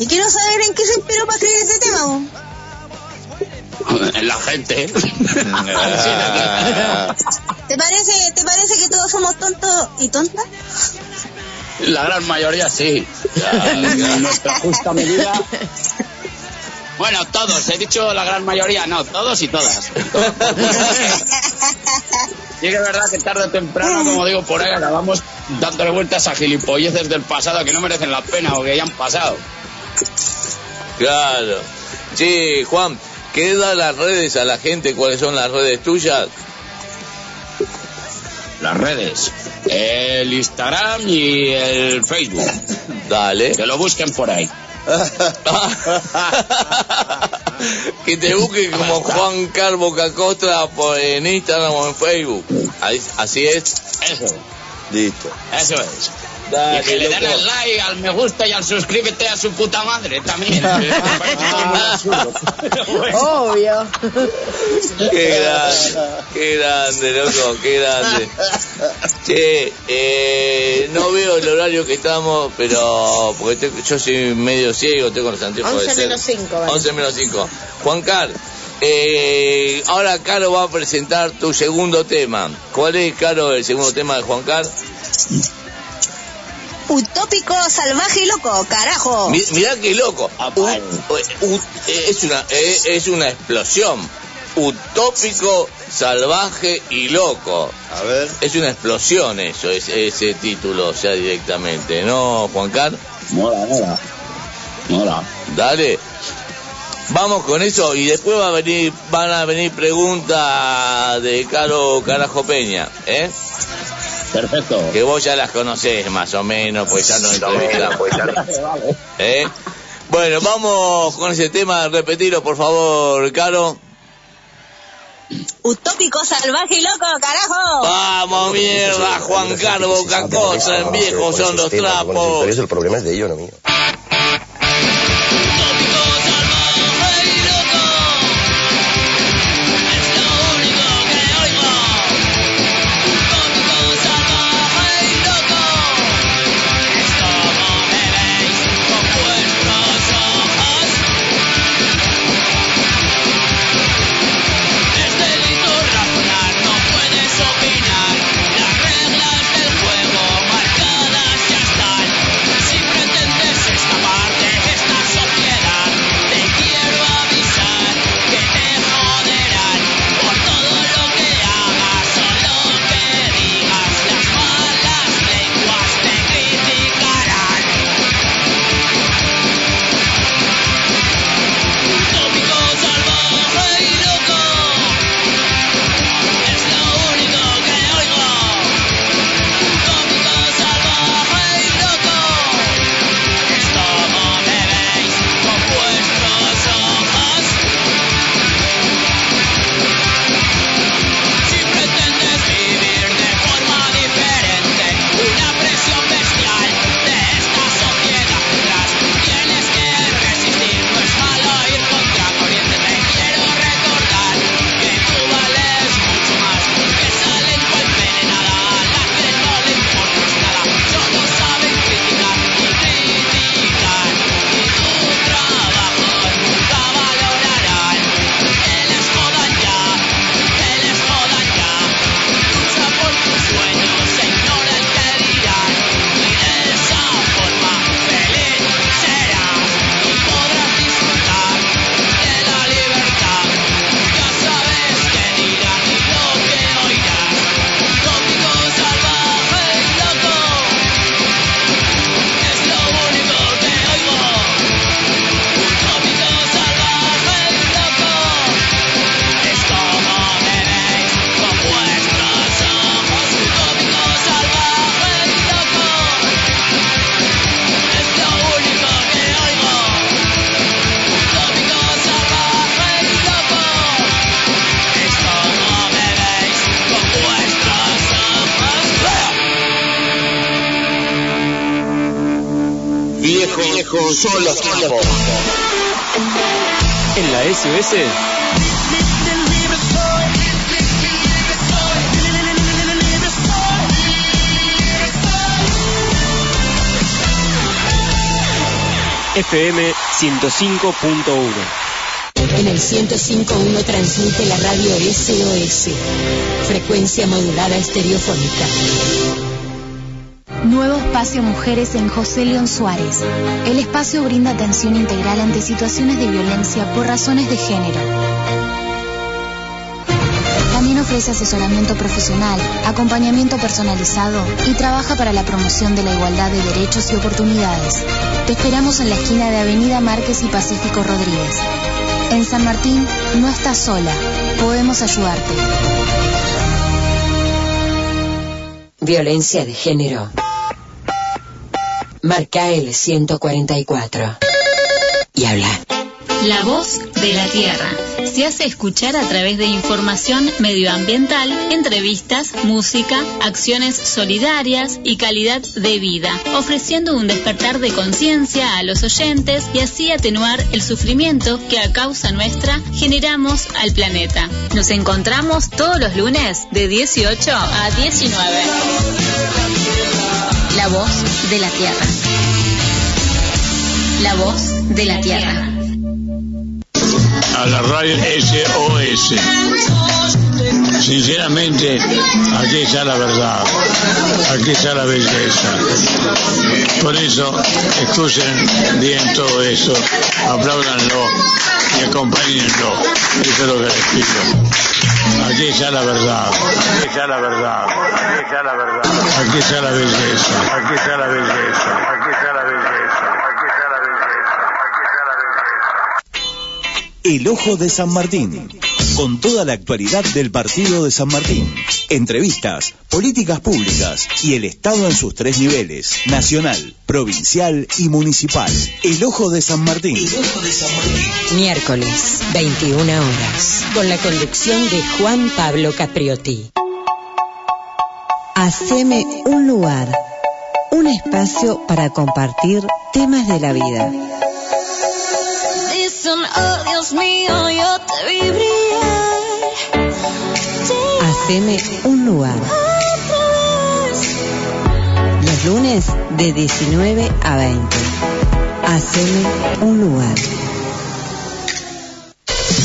Y quiero saber en qué se inspiró para escribir ese tema. vos. En la gente. ¿Te parece, ¿Te parece que todos somos tontos y tontas? La gran mayoría sí. En nuestra justa medida. Bueno, todos, he dicho la gran mayoría, no, todos y todas. Y es verdad que tarde o temprano, como digo, por ahí acabamos dándole vueltas a gilipolleces del pasado que no merecen la pena o que ya han pasado. Claro. Sí, Juan, ¿qué da las redes a la gente? ¿Cuáles son las redes tuyas? Las redes, el Instagram y el Facebook. Dale. Que lo busquen por ahí. que te busquen como Juan Carbo Cacostra por, en Instagram o en Facebook. Ahí- así es. Eso, Listo. eso es. Dale, y que le den al like, al me gusta y al suscríbete a su puta madre también. Obvio. Qué grande, qué grande, loco, qué grande. Che, eh, no veo el horario que estamos, pero porque te- yo soy medio ciego, tengo los anteojos 11 de ser. menos 5, vale. 11 menos 5. Juan Car, eh, ahora Caro va a presentar tu segundo tema. ¿Cuál es, Caro, el segundo tema de Juan Car? Utópico, salvaje y loco, carajo. Mi- mirá qué loco. U- es, una, eh, es una explosión. Utópico, salvaje y loco. A ver. Es una explosión eso, es- ese título, o sea, directamente. ¿No, Juan Car? Mola, mola. Mola. Dale. Vamos con eso y después va a venir, van a venir preguntas de Caro Carajo Peña, ¿eh? Perfecto. Que vos ya las conocés más o menos, pues ya nos entrevistamos. ¿Eh? Bueno, vamos con ese tema, repetilo por favor, Caro. Utópico, salvaje y loco, carajo. Vamos, mierda, Juan Carlos Cacosa, en viejo son los trapos. el problema es de ellos, no mío. Trapos. En la SOS FM 105.1 En el 105.1 transmite la radio SOS. Frecuencia modulada estereofónica. Nuevo espacio Mujeres en José León Suárez. El espacio brinda atención integral ante situaciones de violencia por razones de género. También ofrece asesoramiento profesional, acompañamiento personalizado y trabaja para la promoción de la igualdad de derechos y oportunidades. Te esperamos en la esquina de Avenida Márquez y Pacífico Rodríguez. En San Martín no estás sola, podemos ayudarte. Violencia de género. Marca el 144. Y habla. La voz de la tierra. Se hace escuchar a través de información medioambiental, entrevistas, música, acciones solidarias y calidad de vida, ofreciendo un despertar de conciencia a los oyentes y así atenuar el sufrimiento que a causa nuestra generamos al planeta. Nos encontramos todos los lunes de 18 a 19. La voz de la tierra. La voz de la tierra. a la radio SOS. Sinceramente, aquí está la verdad, aquí está la belleza. Por eso, escuchen bien todo eso, apláudanlo y acompáñenlo. Eso es lo que les pido. Aquí está la verdad, aquí está la verdad, aquí está la verdad, aquí está la belleza, aquí está la belleza, El Ojo de San Martín. Con toda la actualidad del partido de San Martín. Entrevistas, políticas públicas y el Estado en sus tres niveles, nacional, provincial y municipal. El Ojo de San Martín. Miércoles, 21 horas. Con la conducción de Juan Pablo Capriotti. Haceme un lugar, un espacio para compartir temas de la vida. Dicen, oh Dios mío, yo te vi brillar. Haceme un lugar. Los lunes de 19 a 20. Haceme un lugar.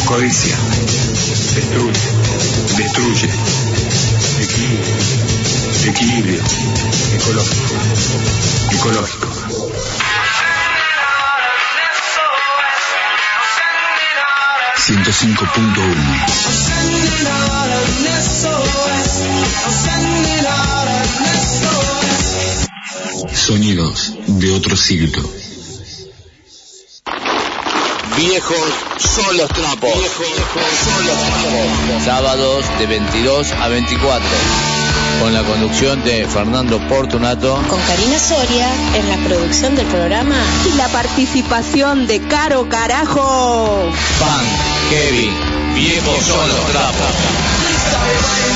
Codicia. Destruye. Destruye. Equilibrio. Equilibrio. Ecológico. Ecológico. Ciento cinco punto uno. Sonidos de otro siglo. Viejos son los trapos. son los trapos. Sábados de 22 a 24. Con la conducción de Fernando Portunato. Con Karina Soria en la producción del programa. Y la participación de Caro Carajo. Pan, Kevin, viejos son los trapos.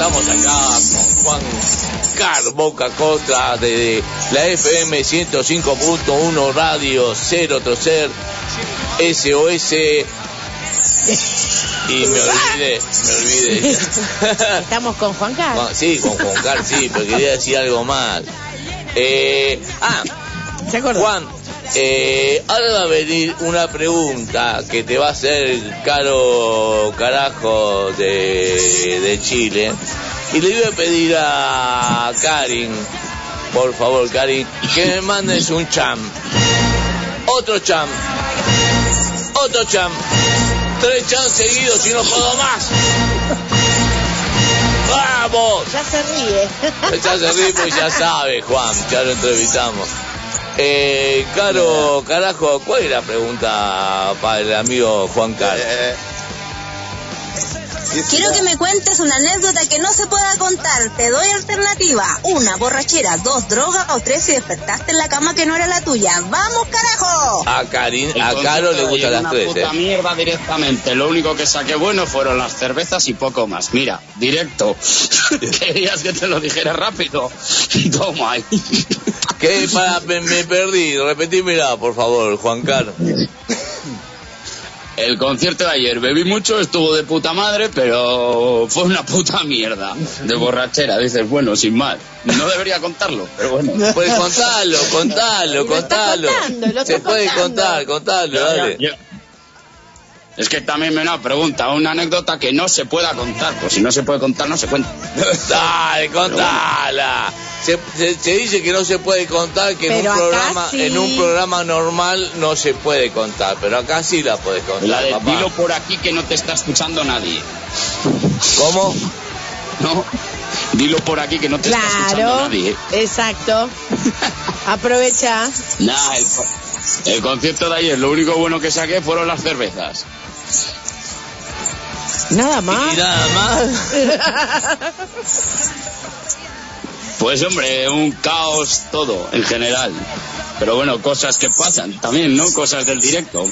Estamos acá con Juan Car Boca Costa de la FM 105.1 Radio 0 Trocer SOS y me olvidé, me olvidé. Estamos con Juan Carlos. Sí, con Juan Carlos, sí, pero quería decir algo más. Eh, ah, Juan, eh, ahora va a venir una pregunta que te va a hacer caro carajo de, de Chile. Y le voy a pedir a Karin, por favor, Karin, que me mandes un cham. Otro cham. Otro cham. Tres chams seguidos y no puedo más. ¡Vamos! Ya se ríe. Ya se ríe porque ya sabe, Juan, ya lo entrevistamos. Eh, Caro, carajo, ¿cuál es la pregunta para el amigo Juan Carlos? Quiero que me cuentes una anécdota que no se pueda contar. Te doy alternativa. Una, borrachera. Dos, droga. O tres, si despertaste en la cama que no era la tuya. ¡Vamos, carajo! A, Karin, a Caro le gustan las una tres, puta ¿eh? mierda directamente. Lo único que saqué bueno fueron las cervezas y poco más. Mira, directo. Querías que te lo dijera rápido. Toma ahí. ¿Qué? Para, me, me perdí. Repetímela, por favor, Juan Carlos. El concierto de ayer bebí mucho, estuvo de puta madre, pero fue una puta mierda de borrachera. Dices, bueno, sin más. No debería contarlo, pero bueno. Pues contalo, contalo, contalo. contando, lo Se puede contando. contar, contalo, Ya, dale. Es que también me una pregunta, una anécdota que no se pueda contar. Pues si no se puede contar, no se cuenta. Dale, contala. Se, se- se dice que no se puede contar, que en un, programa, sí. en un programa normal no se puede contar, pero acá sí la puedes La contar, de papá. dilo por aquí que no te está escuchando nadie. ¿Cómo? No, dilo por aquí que no te está escuchando Claro, nadie. exacto. Aprovecha. Nah, el, el concierto de ayer, lo único bueno que saqué fueron las cervezas. Nada más. Y nada más. Pues hombre, un caos todo, en general. Pero bueno, cosas que pasan también, ¿no? Cosas del directo.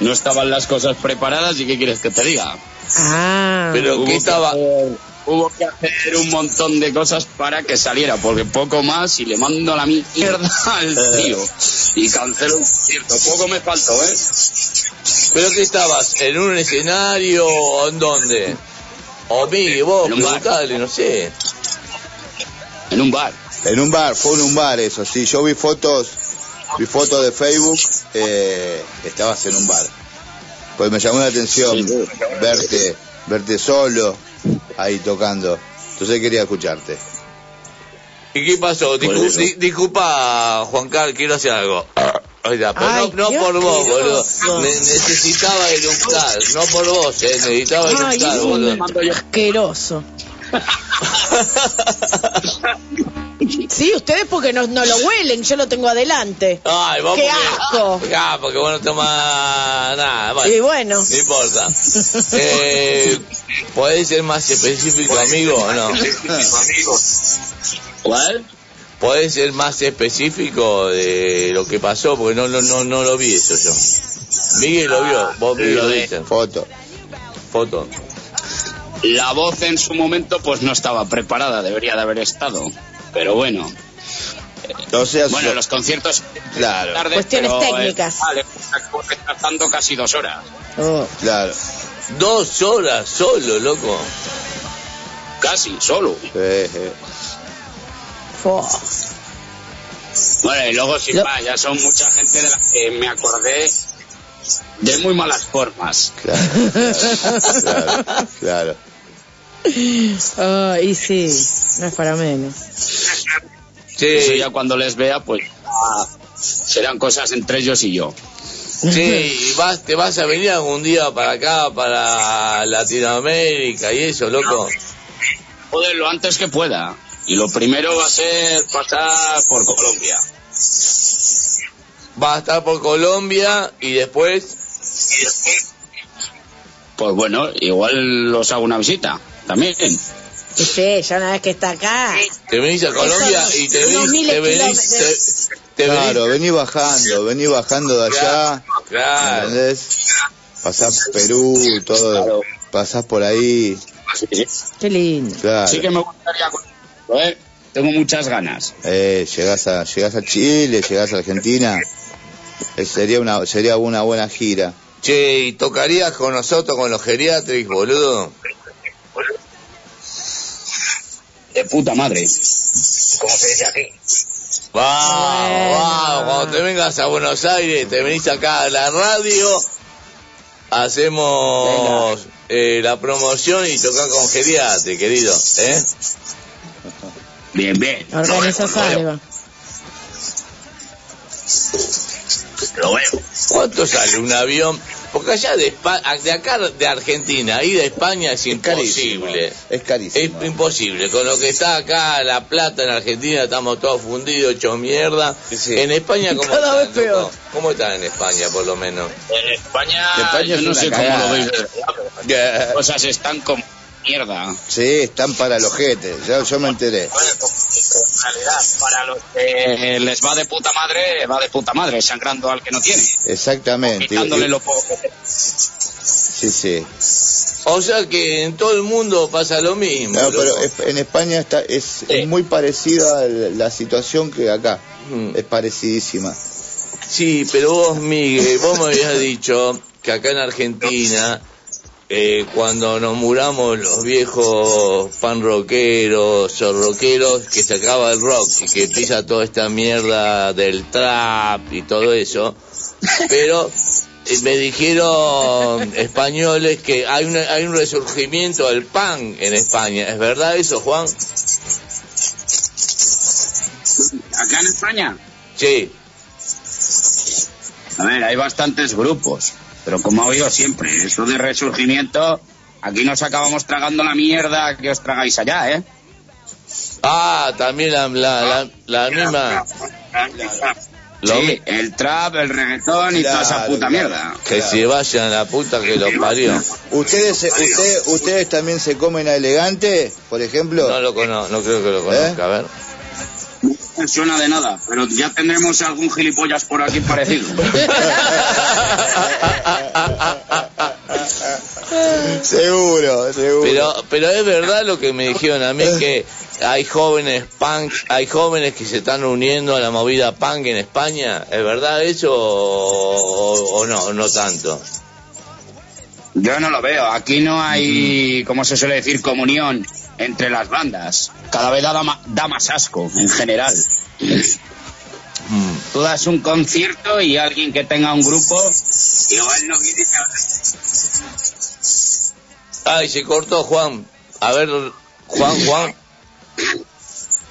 No estaban las cosas preparadas y ¿qué quieres que te diga? Ah. Pero Hubo que estaba... hacer- hubo que hacer un montón de cosas para que saliera, porque poco más y le mando la mierda al tío. Y cancelo un concierto. Poco me faltó, ¿eh? ¿Pero qué estabas? ¿En un escenario o en dónde? O Miguel, vos, En un bar. preguntale, no sé. En un bar. En un bar, fue en un bar eso, sí. Yo vi fotos, vi fotos de Facebook, eh, estabas en un bar. Pues me llamó la atención Sí. verte, verte solo ahí tocando. Entonces quería escucharte. ¿Y qué pasó? Discu- eso. di- disculpa, Juan Carlos, quiero hacer algo. Está, pero Ay, no, no por vos, boludo. Ne- necesitaba eructar, no por vos, eh, necesitaba Ay, eructar, es boludo. un asqueroso. Sí, ustedes porque no, no lo huelen, yo lo tengo adelante. Ay, vos ¡Qué asco! Ah, porque vos no tomás nada, bueno, Y bueno. no importa. Eh, ¿Podés ser más específico, amigo, o no? ¿Cuál? ¿Podés ser más específico de lo que pasó? Porque no, no, no, no lo vi eso yo. Miguel lo vio, vos Miguel Lo lo viste. Foto. Foto. La voz en su momento pues no estaba preparada, debería de haber estado. Pero bueno, O sea, bueno, so- los conciertos claro, tarde, Cuestiones pero, eh, técnicas. vale, estuvo retrasando casi dos horas. Oh. claro. Dos horas solo, loco. Casi, solo. Sí, sí. Bueno, y luego sin Lo- más, ya son mucha gente de la que me acordé de muy malas formas. Claro, claro, claro, claro. Y sí, no es para menos. Eso Sí, ya cuando les vea, pues ah, serán cosas entre ellos y yo. sí, y vas, te vas a venir algún día para acá, para Latinoamérica y eso, loco. Joder, lo antes que pueda. Y lo primero va a ser pasar por Colombia. Vas a estar por Colombia y después, Pues bueno, igual los hago una visita también. Y sí, ya una vez que está acá. te venís a Colombia Eso, y te venís, te venís, te, te venís- Claro, vení bajando, vení bajando de allá, Claro. ¿entendés? Pasás Perú, todo, pasás por ahí, Qué lindo. claro. Sí que me gustaría ¿eh? Tengo muchas ganas. Eh, llegás a, llegás a Chile, llegás a Argentina, eh, sería una, sería una buena gira. Che, ¿y tocarías con nosotros, con los geriátricos, boludo? De puta madre. Como se dice aquí. Vamos, vamos, cuando te vengas a Buenos Aires, te venís acá a la radio, hacemos eh, la promoción y tocás con geriatre, querido, ¿eh? Bien, bien. Organizas algo. Lo veo. ¿Cuánto sale un avión? Porque allá de, Espa- de acá de Argentina, ir a España es imposible. Es carísimo. Es imposible. Con lo que está acá, La Plata, en Argentina, estamos todos fundidos, hechos mierda. En España, ¿cómo Cada están, vez peor. ¿Cómo están en España, por lo menos? En España, En España yo no sé cómo lo veis. de Las cosas están como mierda. Sí, están para los jetes, ya yo me enteré. En realidad, para los que les va de puta madre, va de puta madre, sangrando al que no tiene. Exactamente. Quitándole Y- lo poco que tiene. Sí, sí. O sea que en todo el mundo pasa lo mismo. No, pero es- en España está, es, es muy parecida la situación que acá. Mm. Es parecidísima. Sí, pero vos, Miguel, vos me habías dicho que acá en Argentina, eh, cuando nos muramos los viejos pan rockeros o rockeros, que se acaba el rock y que empieza toda esta mierda del trap y todo eso, pero eh, me dijeron españoles que hay, una- hay un resurgimiento del punk en España. ¿Es verdad eso, Juan? Acá en España, Sí. a ver, hay bastantes grupos, pero como ha habido siempre, eso de resurgimiento, aquí nos acabamos tragando la mierda que os tragáis allá, ¿eh? Ah, también la, la, la, la misma... Sí, el trap, el reggaetón y toda esa puta mierda. Que se vayan a la puta que los parió. ¿Ustedes, usted- ¿Ustedes también se comen a elegante, por ejemplo? No lo conozco, no creo que lo conozca, a ver. No suena de nada, pero ya tendremos algún gilipollas por aquí parecido. seguro, seguro. Pero, pero es verdad lo que me dijeron a mí que hay jóvenes punk, hay jóvenes que se están uniendo a la movida punk en España. ¿Es verdad eso o, o no, no tanto? Yo no lo veo. Aquí no hay, como se suele decir, comunión entre las bandas. Cada vez da, ma- da más asco, en general. Tú das un concierto y alguien que tenga un grupo, igual no viene a- Ay, se cortó Juan. A ver, Juan, Juan.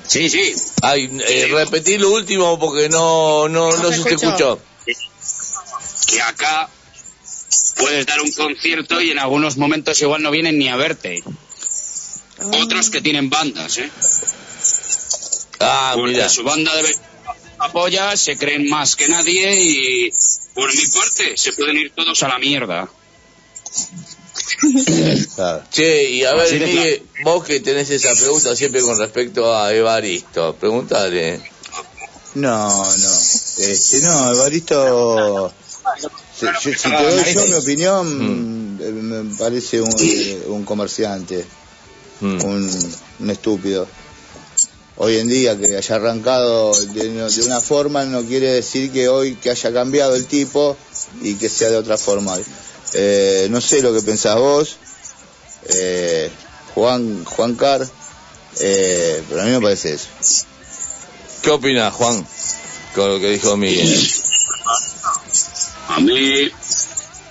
Sí, sí. Ay, eh, repetí lo último porque no, no, no, se te escuchó. Que acá puedes dar un concierto y en algunos momentos igual no vienen ni a verte. Otros que tienen bandas, ¿eh? Ah, Porque mira. su banda debe apoya, se creen más que nadie y por mi parte se pueden ir todos a la mierda. Che, y a ver, Así de Miguel, vos que tenés esa pregunta siempre con respecto a Evaristo, pregúntale. No, no. Este, no, Evaristo. Si, si- si te doy yo mi opinión, Mm. eh, me parece un, un comerciante, Mm. un, un estúpido. Hoy en día que haya arrancado de, de una forma no quiere decir que hoy que haya cambiado el tipo y que sea de otra forma. Eh, no sé lo que pensás vos, eh, Juan, Juan Car, eh, pero a mí me parece eso. ¿Qué opinas, Juan, con lo que dijo Miguel? A mí,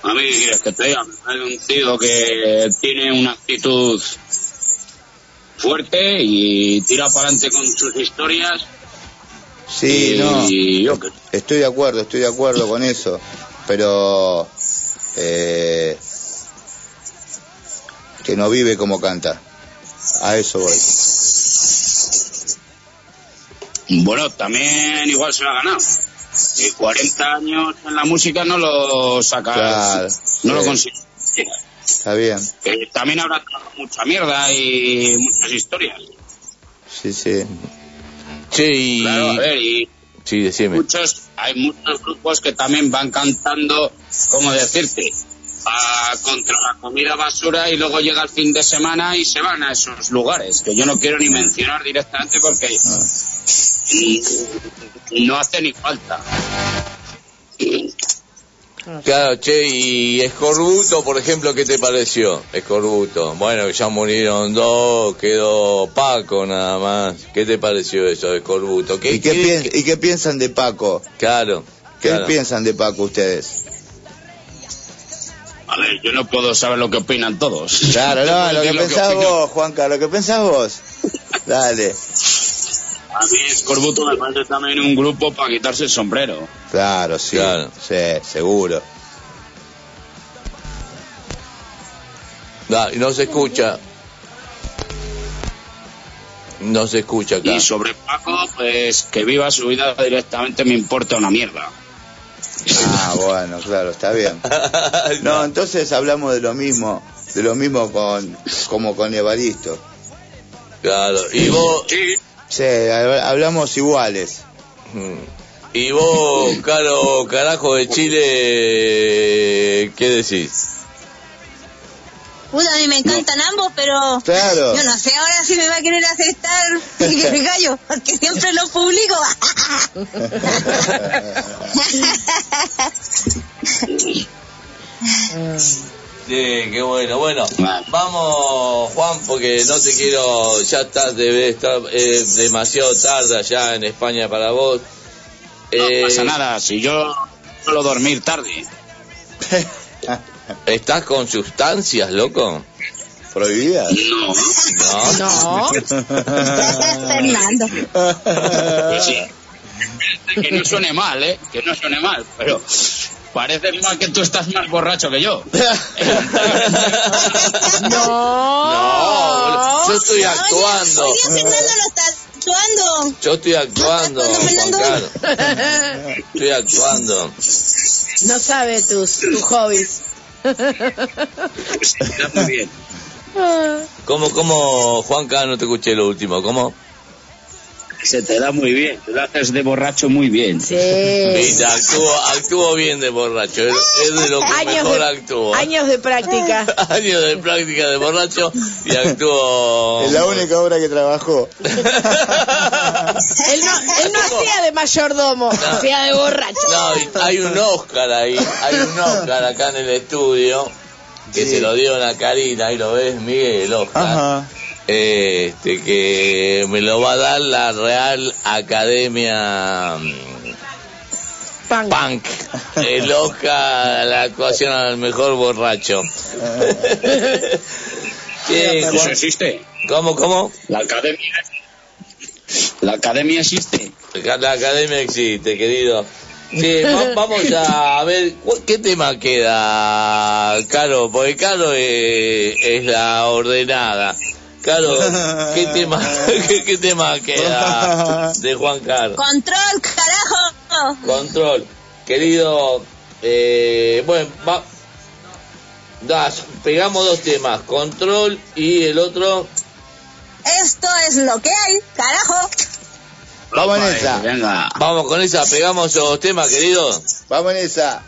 a mí, ¿qué quieres que te diga? Hay un tío que tiene una actitud fuerte y tira para adelante con sus historias. Sí, Y no. yo Estoy de acuerdo, estoy de acuerdo con eso. Pero eh, que no vive como canta. A eso voy. Bueno, también igual se lo ha ganado. Y 40 años en la música no lo saca, Claro, no lo consigue. Está bien. Que también habrá mucha mierda y muchas historias. Sí, sí. Che, y... Claro, a ver, y Sí, decime. muchos, hay muchos grupos que también van cantando, ¿cómo decirte? A- contra la comida basura y luego llega el fin de semana y se van a esos lugares, que yo no quiero ni mencionar directamente porque y- no hace ni falta. Claro, che, y Escorbuto, por ejemplo, ¿qué te pareció? Escorbuto. Bueno, ya murieron dos, quedó Paco nada más. ¿Qué te pareció eso de Escorbuto? ¿Qué, ¿Y qué, piens- ¿Y qué piensan de Paco? Claro. ¿Qué claro. piensan de Paco ustedes? A ver, yo no puedo saber lo que opinan todos. Claro, no, lo que pensás opino. vos, Juanca, lo que pensás vos. Dale. A mí Escorbuto me parece también un grupo para quitarse el sombrero. Claro, sí. Claro. Sí, seguro. Da, y no se escucha. No se escucha acá. Y sobre Paco, pues que viva su vida directamente me importa una mierda. Ah, bueno, claro, está bien. No, entonces hablamos de lo mismo. de lo mismo con como con Evaristo. Claro, y vos... Sí, hab- hablamos iguales. Mm. Y vos, Caro Carajo de Chile, ¿qué decís? Puta, a mí me encantan ambos, pero Claro. yo no sé ahora si me va a querer aceptar que me callo, porque siempre lo publico. Sí, qué bueno. Bueno, vamos, Juan, porque no te quiero. Ya estás, debe estar eh, demasiado tarde allá en España para vos. No Eh, pasa nada, si yo suelo dormir tarde. ¿Estás con sustancias, loco? ¿Prohibidas? No. No. Fernando. Sí. Que no suene mal, ¿eh? Que no suene mal, pero parece mal que tú estás más borracho que yo. No, yo estoy actuando. Fernando lo está actuando. Yo estoy actuando, Juan Carlos. Estoy actuando. No sabe tus, tus hobbies. Está muy bien. ¿Cómo, cómo, Juanca, no te escuché lo último? ¿Cómo? Se te da muy bien, tú lo haces de borracho muy bien. Sí. Viste, actúo, actúo bien de borracho. Es de lo que Años mejor de, actúo. años de práctica. Años de práctica de borracho y actúo. Es la única obra que trabajó. Él no, él no hacía de mayordomo, hacía de borracho. No, y hay un Oscar ahí, hay un Oscar acá en el estudio que Sí. se lo dio a Karina, ahí lo ves, Miguel, el Oscar. Ajá. Este, que me lo va a dar la Real Academia mm, Punk. Punk. El Oscar, la actuación al mejor borracho. ¿Qué, ¿Eso existe? ¿Cómo, cómo? La academia. La academia existe. La academia existe, querido. Sí, va- vamos a ver, ¿cu- ¿qué tema queda, Caro? Porque Caro es, es la ordenada. Caro, ¿qué tema, qué, qué tema queda de Juan Carlos? Control, carajo. Control. Querido, eh, bueno, va, das, pegamos dos temas, control y el otro, Esto es lo que hay, carajo. Vamos en esa. Venga. vamos con esa, pegamos esos dos temas, querido. Vamos en esa.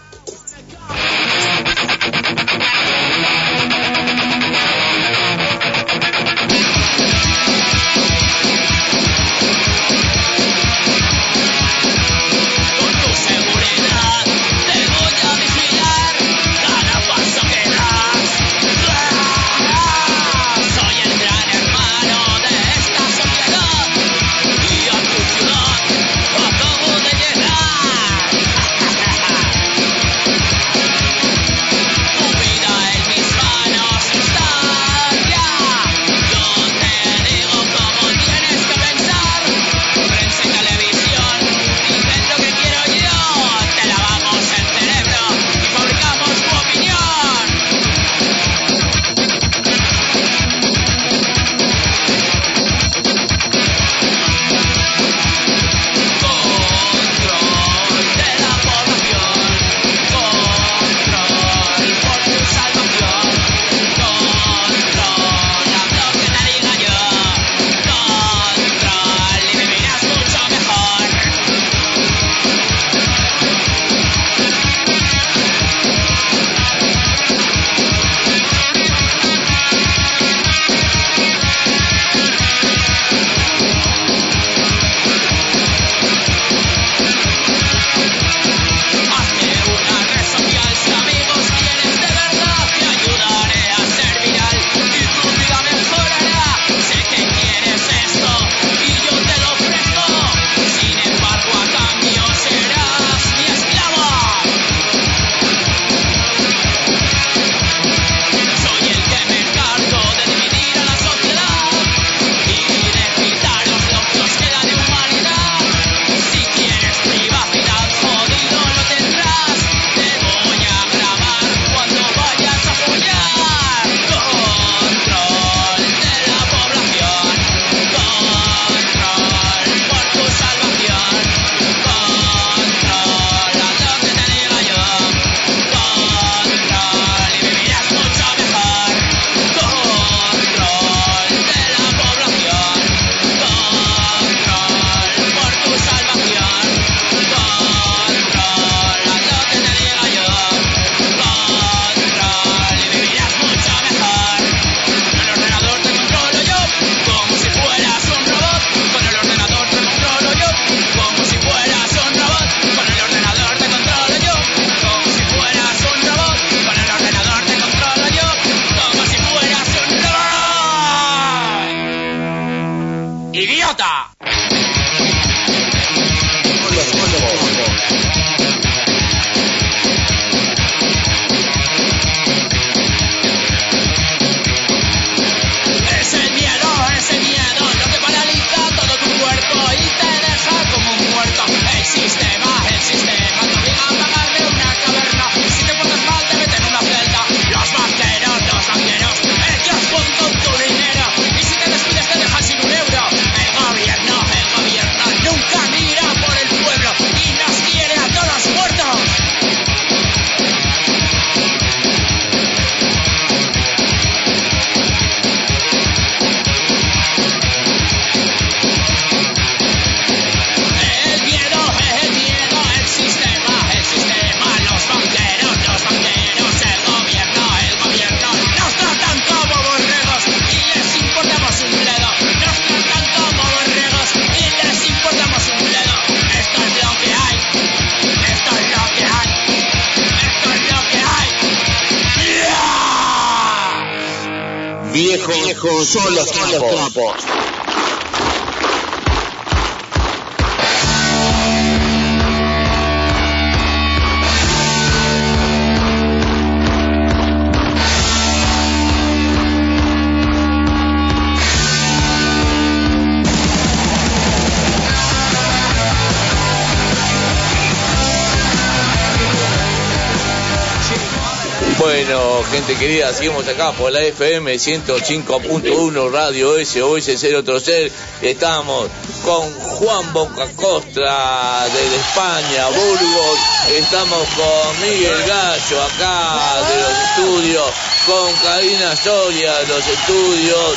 Querida, seguimos acá por la FM 105.1 Radio SOS 030. Estamos con Juan Bocacostra de España, Burgos. Estamos con Miguel Gallo acá de los estudios, con Karina Soria de los estudios.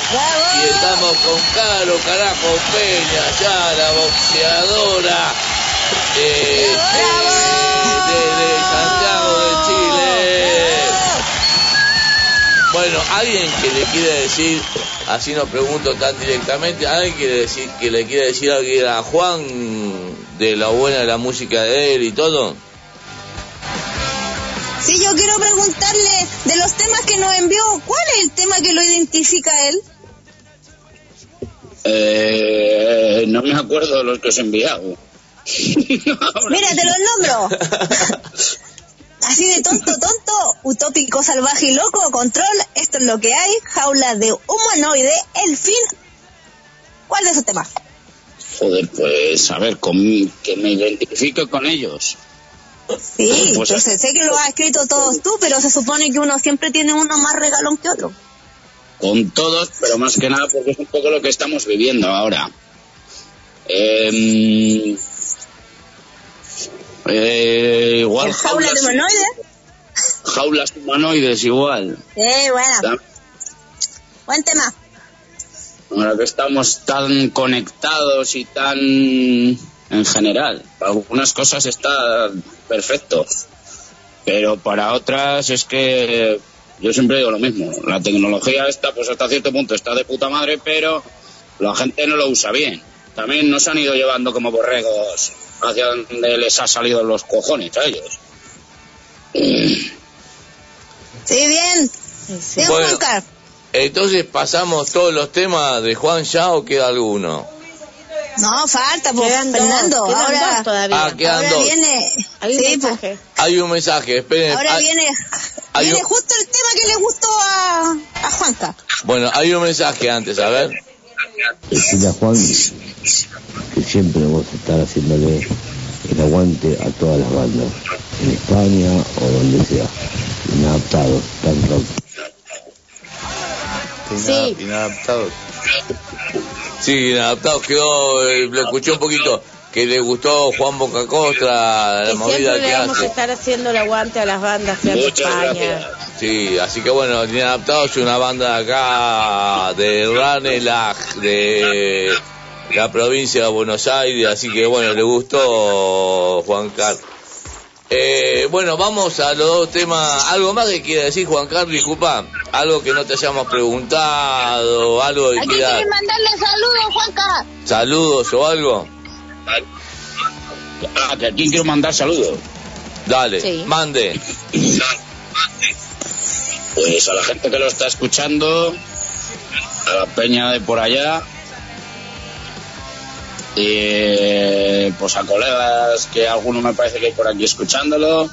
Y estamos con Caro Carajo Peña, ya la boxeadora eh, de, de Bueno, alguien que le quiere decir, así no pregunto tan directamente, alguien quiere decir, que le quiere decir algo a Juan de la buena de la música de él y todo. Sí, yo quiero preguntarle de los temas que nos envió, ¿cuál es el tema que lo identifica a él? Eh, no me acuerdo de los que os he enviado. Mira, te los nombro. Salvaje y loco, control, esto es lo que hay, jaula de humanoide, el fin. ¿Cuál de esos temas? Joder, pues a ver, con, que me identifique con ellos. Sí, Pues, yo sé, sé que lo has escrito todos tú, pero se supone que uno siempre tiene uno más regalón que otro. Con todos, pero más que nada porque es un poco lo que estamos viviendo ahora. Em, eh, igual ¿El jaula de humanoide? Jaulas humanoides igual. Eh, bueno. Buen tema. Ahora que estamos tan conectados y tan en general. Para algunas cosas está perfecto. Pero para otras es que yo siempre digo lo mismo. La tecnología está, pues hasta cierto punto está de puta madre, pero la gente no lo usa bien. También nos han ido llevando como borregos hacia donde les ha salido los cojones a ellos. Sí, bien. Bien, Bueno. Juan Carlos. Entonces pasamos todos los temas de Juan ya o queda alguno. No, falta, pues, Quedan dos, Fernando. quedan ahora, dos todavía. Ah, quedan ahora dos. viene. Hay un sí, pues, mensaje. Hay un mensaje, esperen. ahora hay- viene. hay viene un- justo el tema que le gustó a, a Juanca. Bueno, hay un mensaje antes, a ver. Decirle a Juan que siempre vamos a estar haciéndole el aguante a todas las bandas, en España o donde sea, inadaptados, tan rock. Sí. Inadaptados. Sí, inadaptados quedó, eh, lo escuché un poquito, que le gustó Juan Bocacostra, la Que movida siempre que le vamos a hace. estar haciendo el aguante a las bandas que España. Sí, así que bueno, Inadaptados es una banda de acá de Ranelagh, de la provincia de Buenos Aires, así que bueno, le gustó Juan Carlos. Eh, bueno, vamos a los dos temas. ¿Algo más que quiere decir Juan Carlos? Disculpa, algo que no te hayamos preguntado, algo que Aquí quiera, quieren mandarle saludos, Juanca. saludos o algo. Ah, que aquí quiero mandar saludos. Dale, Sí. mande. Pues a la gente que lo está escuchando, a la peña de por allá, y pues a colegas que alguno me parece que hay por aquí escuchándolo,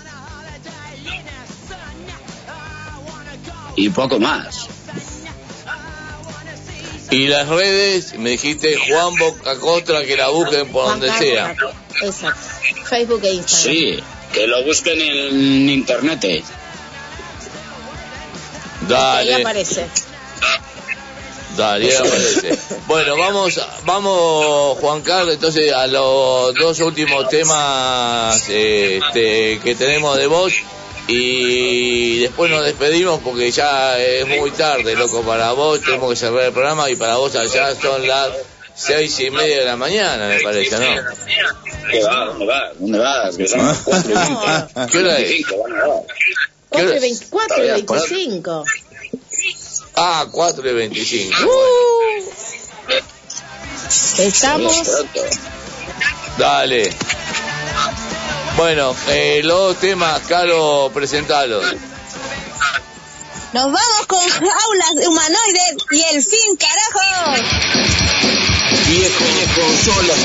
y poco más. Y las redes, me dijiste Juan Bocacostra, que la busquen por Juan donde Carlos sea. Exacto. Facebook e Instagram. Sí, que lo busquen en internet. Ahí Dale. aparece. Dale, ya aparece. Bueno, vamos, vamos, Juan Carlos, entonces a los dos últimos temas este, que tenemos de voz y después nos despedimos porque ya es muy tarde, loco, para vos, tenemos que cerrar el programa y para vos allá son las seis y media de la mañana, me parece, ¿no? ¿Qué va? ¿Dónde vas? ¿Dónde vas? ¿Qué hora es? 25, van a dar. 4 y 24 y Todavía, por ahí. 25. Ah, 4 y 25. Estamos. Sí, es pronto. Dale. Bueno, eh, los dos temas, Caro, presentalos. Nos vamos con jaulas de humanoides y el fin, carajo. Viejo, viejo, son los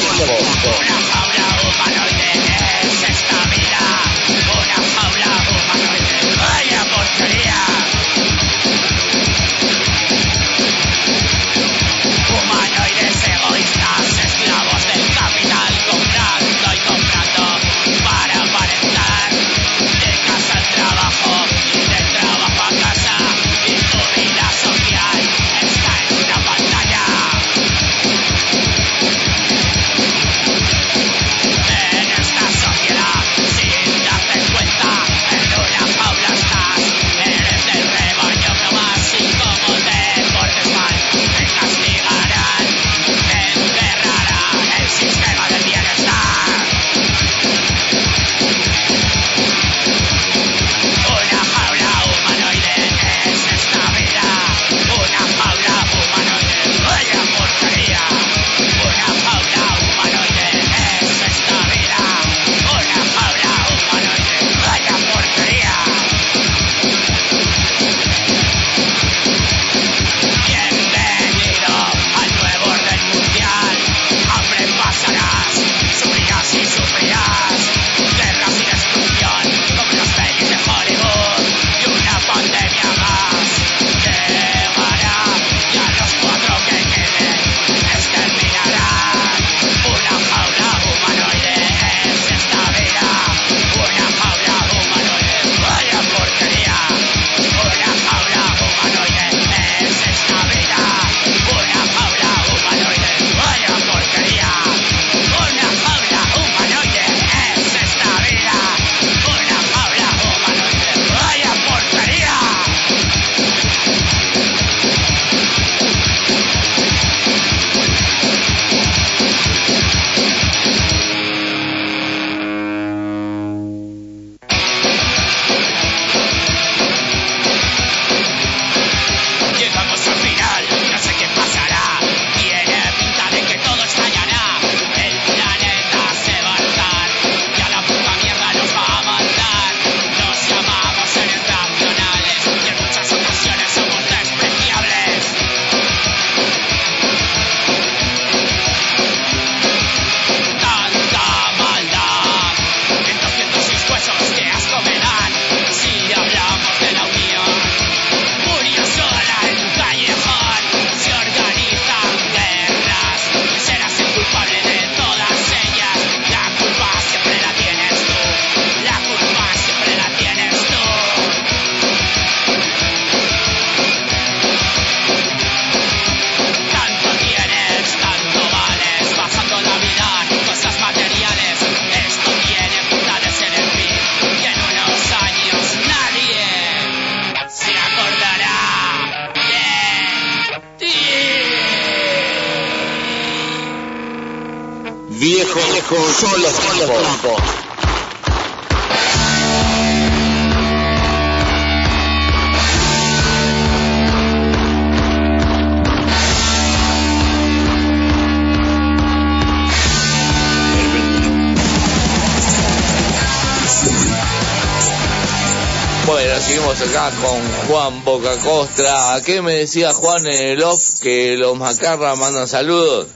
Costra. ¿Qué me decía Juan en el off? Que los macarras mandan saludos.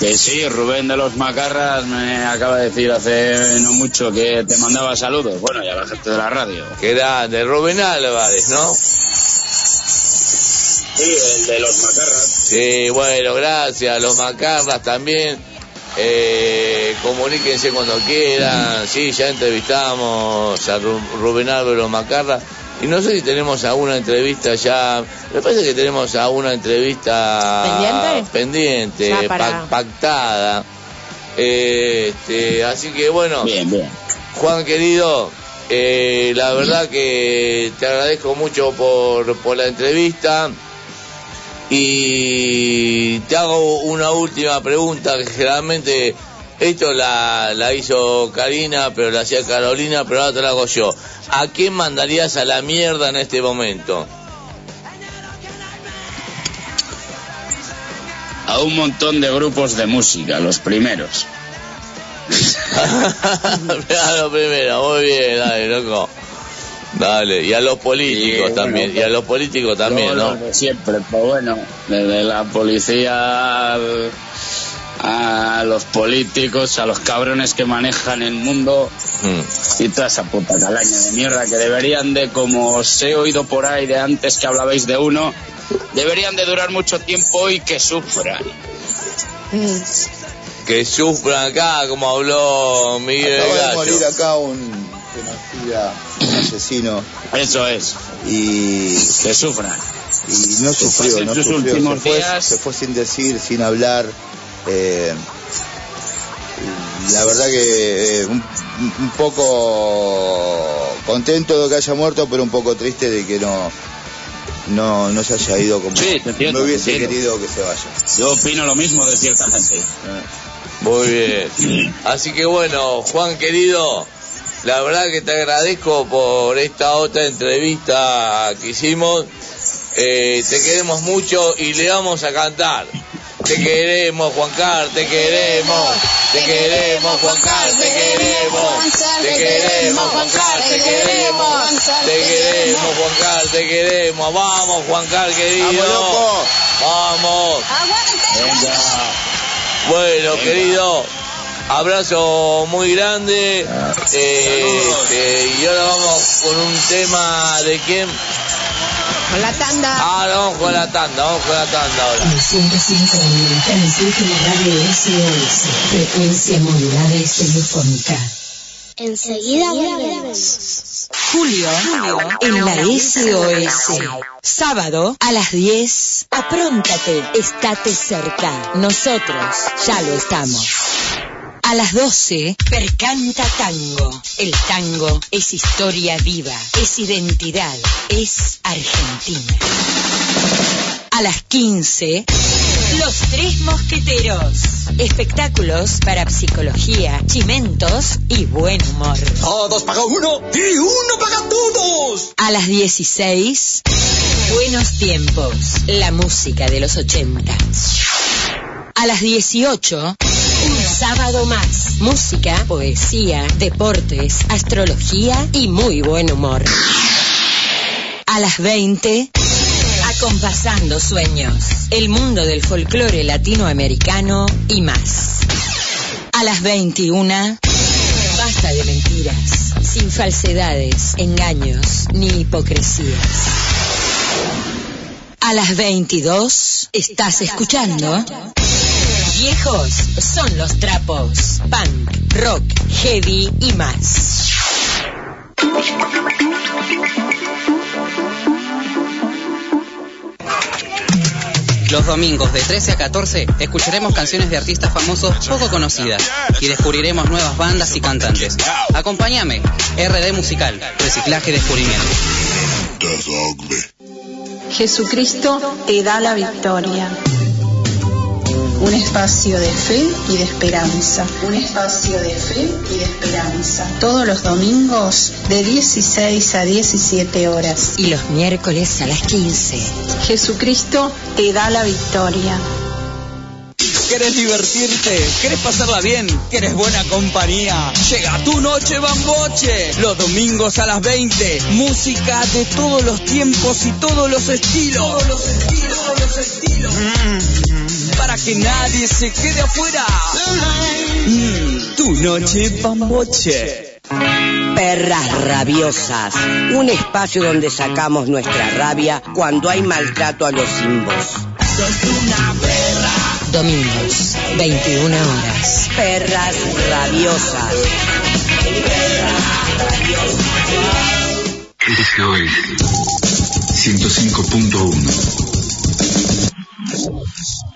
Que sí, Rubén de los Macarras me acaba de decir hace no mucho que te mandaba saludos. Bueno, y a la gente de la radio. Que era de Rubén Álvarez, ¿no? Sí, el de los Macarras. Sí, bueno, gracias. Los macarras también. Eh, comuníquense cuando quieran. Sí, ya entrevistamos a Ru- Rubén Álvaro Macarra. Y no sé si tenemos alguna entrevista ya. Me parece que tenemos alguna entrevista ¿Pendiente? pendiente, Ya para- pac- pactada. Eh, este, así que bueno. Bien, bien. Juan querido, eh, la verdad que te agradezco mucho por, por la entrevista y te hago una última pregunta que generalmente esto la, la hizo Karina, pero la hacía Carolina, pero ahora te la hago yo. ¿A quién mandarías a la mierda en este momento? A un montón de grupos de música, los primeros. Mira lo primero, muy bien, dale, loco. Dale, y a los políticos también, bueno, y a los políticos también, ¿no? lo siempre, pues bueno, desde la policía al- a los políticos, a los cabrones que manejan el mundo Mm. y toda esa puta calaña de mierda que deberían de, como os he oído por ahí de antes que hablabais de uno, deberían de durar mucho tiempo y que sufran. Que sufran acá, como habló Miguel Acaba de Gallo. morir acá un genocida, un asesino. Eso es. Y que sufran. Y no sufrió, no sufrió. últimos Se fue, días. se fue sin decir, sin hablar. Eh, la verdad que eh, un, un poco contento de que haya muerto, pero un poco triste de que no no, no se haya ido como Sí, te entiendo, me hubiese querido que se vaya. Yo opino lo mismo de cierta gente. Muy bien. Así que bueno, Juan querido, la verdad que te agradezco por esta otra entrevista que hicimos. Eh, te queremos mucho y le vamos a cantar. Te queremos, Juan Carlos, te queremos. Te queremos, Juan Carlos, te queremos. Te queremos, Juan Carlos, te queremos. Te queremos, Juan Carlos, te queremos. Vamos, Juan Carlos, querido. Vamos. Bueno, querido, abrazo muy grande. Eh, este, y ahora vamos con un tema de quién. Con la tanda. Ah, vamos con la tanda, vamos con la tanda ahora. En 105 transmite la radio SOS, frecuencia modulada y telefónica. Enseguida volvemos. Julio, en la SOS. Sábado a las 10. Apróntate, estate cerca. Nosotros ya lo estamos. A las 12, Percanta Tango. El tango es historia viva, es identidad, es Argentina. A las 15, Los Tres Mosqueteros. Espectáculos para psicología, chimentos y buen humor. Todos paga uno y uno paga todos. A las 16, Buenos Tiempos, la música de los 80. A las 18, un sábado más. Música, poesía, deportes, astrología y muy buen humor. A las 20, acompasando sueños. El mundo del folclore latinoamericano y más. A las 21, basta de mentiras, sin falsedades, engaños ni hipocresías. A las 22, estás escuchando. Viejos son los trapos, punk, rock, heavy y más. Los domingos de 13 a 14 escucharemos canciones de artistas famosos poco conocidas y descubriremos nuevas bandas y cantantes. Acompáñame, RD Musical, Reciclaje y Descubrimiento. Jesucristo te da la victoria. Un espacio de fe y de esperanza. Un espacio de fe y de esperanza. Todos los domingos de 16 a 17 horas. Y los miércoles a las 15. Jesucristo te da la victoria. ¿Quieres divertirte? ¿Quieres pasarla bien? ¿Quieres buena compañía? Llega tu noche bamboche. Los domingos a las 20. Música de todos los tiempos y todos los estilos. Todos los estilos, todos los estilos. Mm, para que nadie se quede afuera. Mm, tu noche bamboche. Perras rabiosas, un espacio donde sacamos nuestra rabia cuando hay maltrato a los simbos. Domingos, 21 horas. Perras rabiosas. SOS 105.1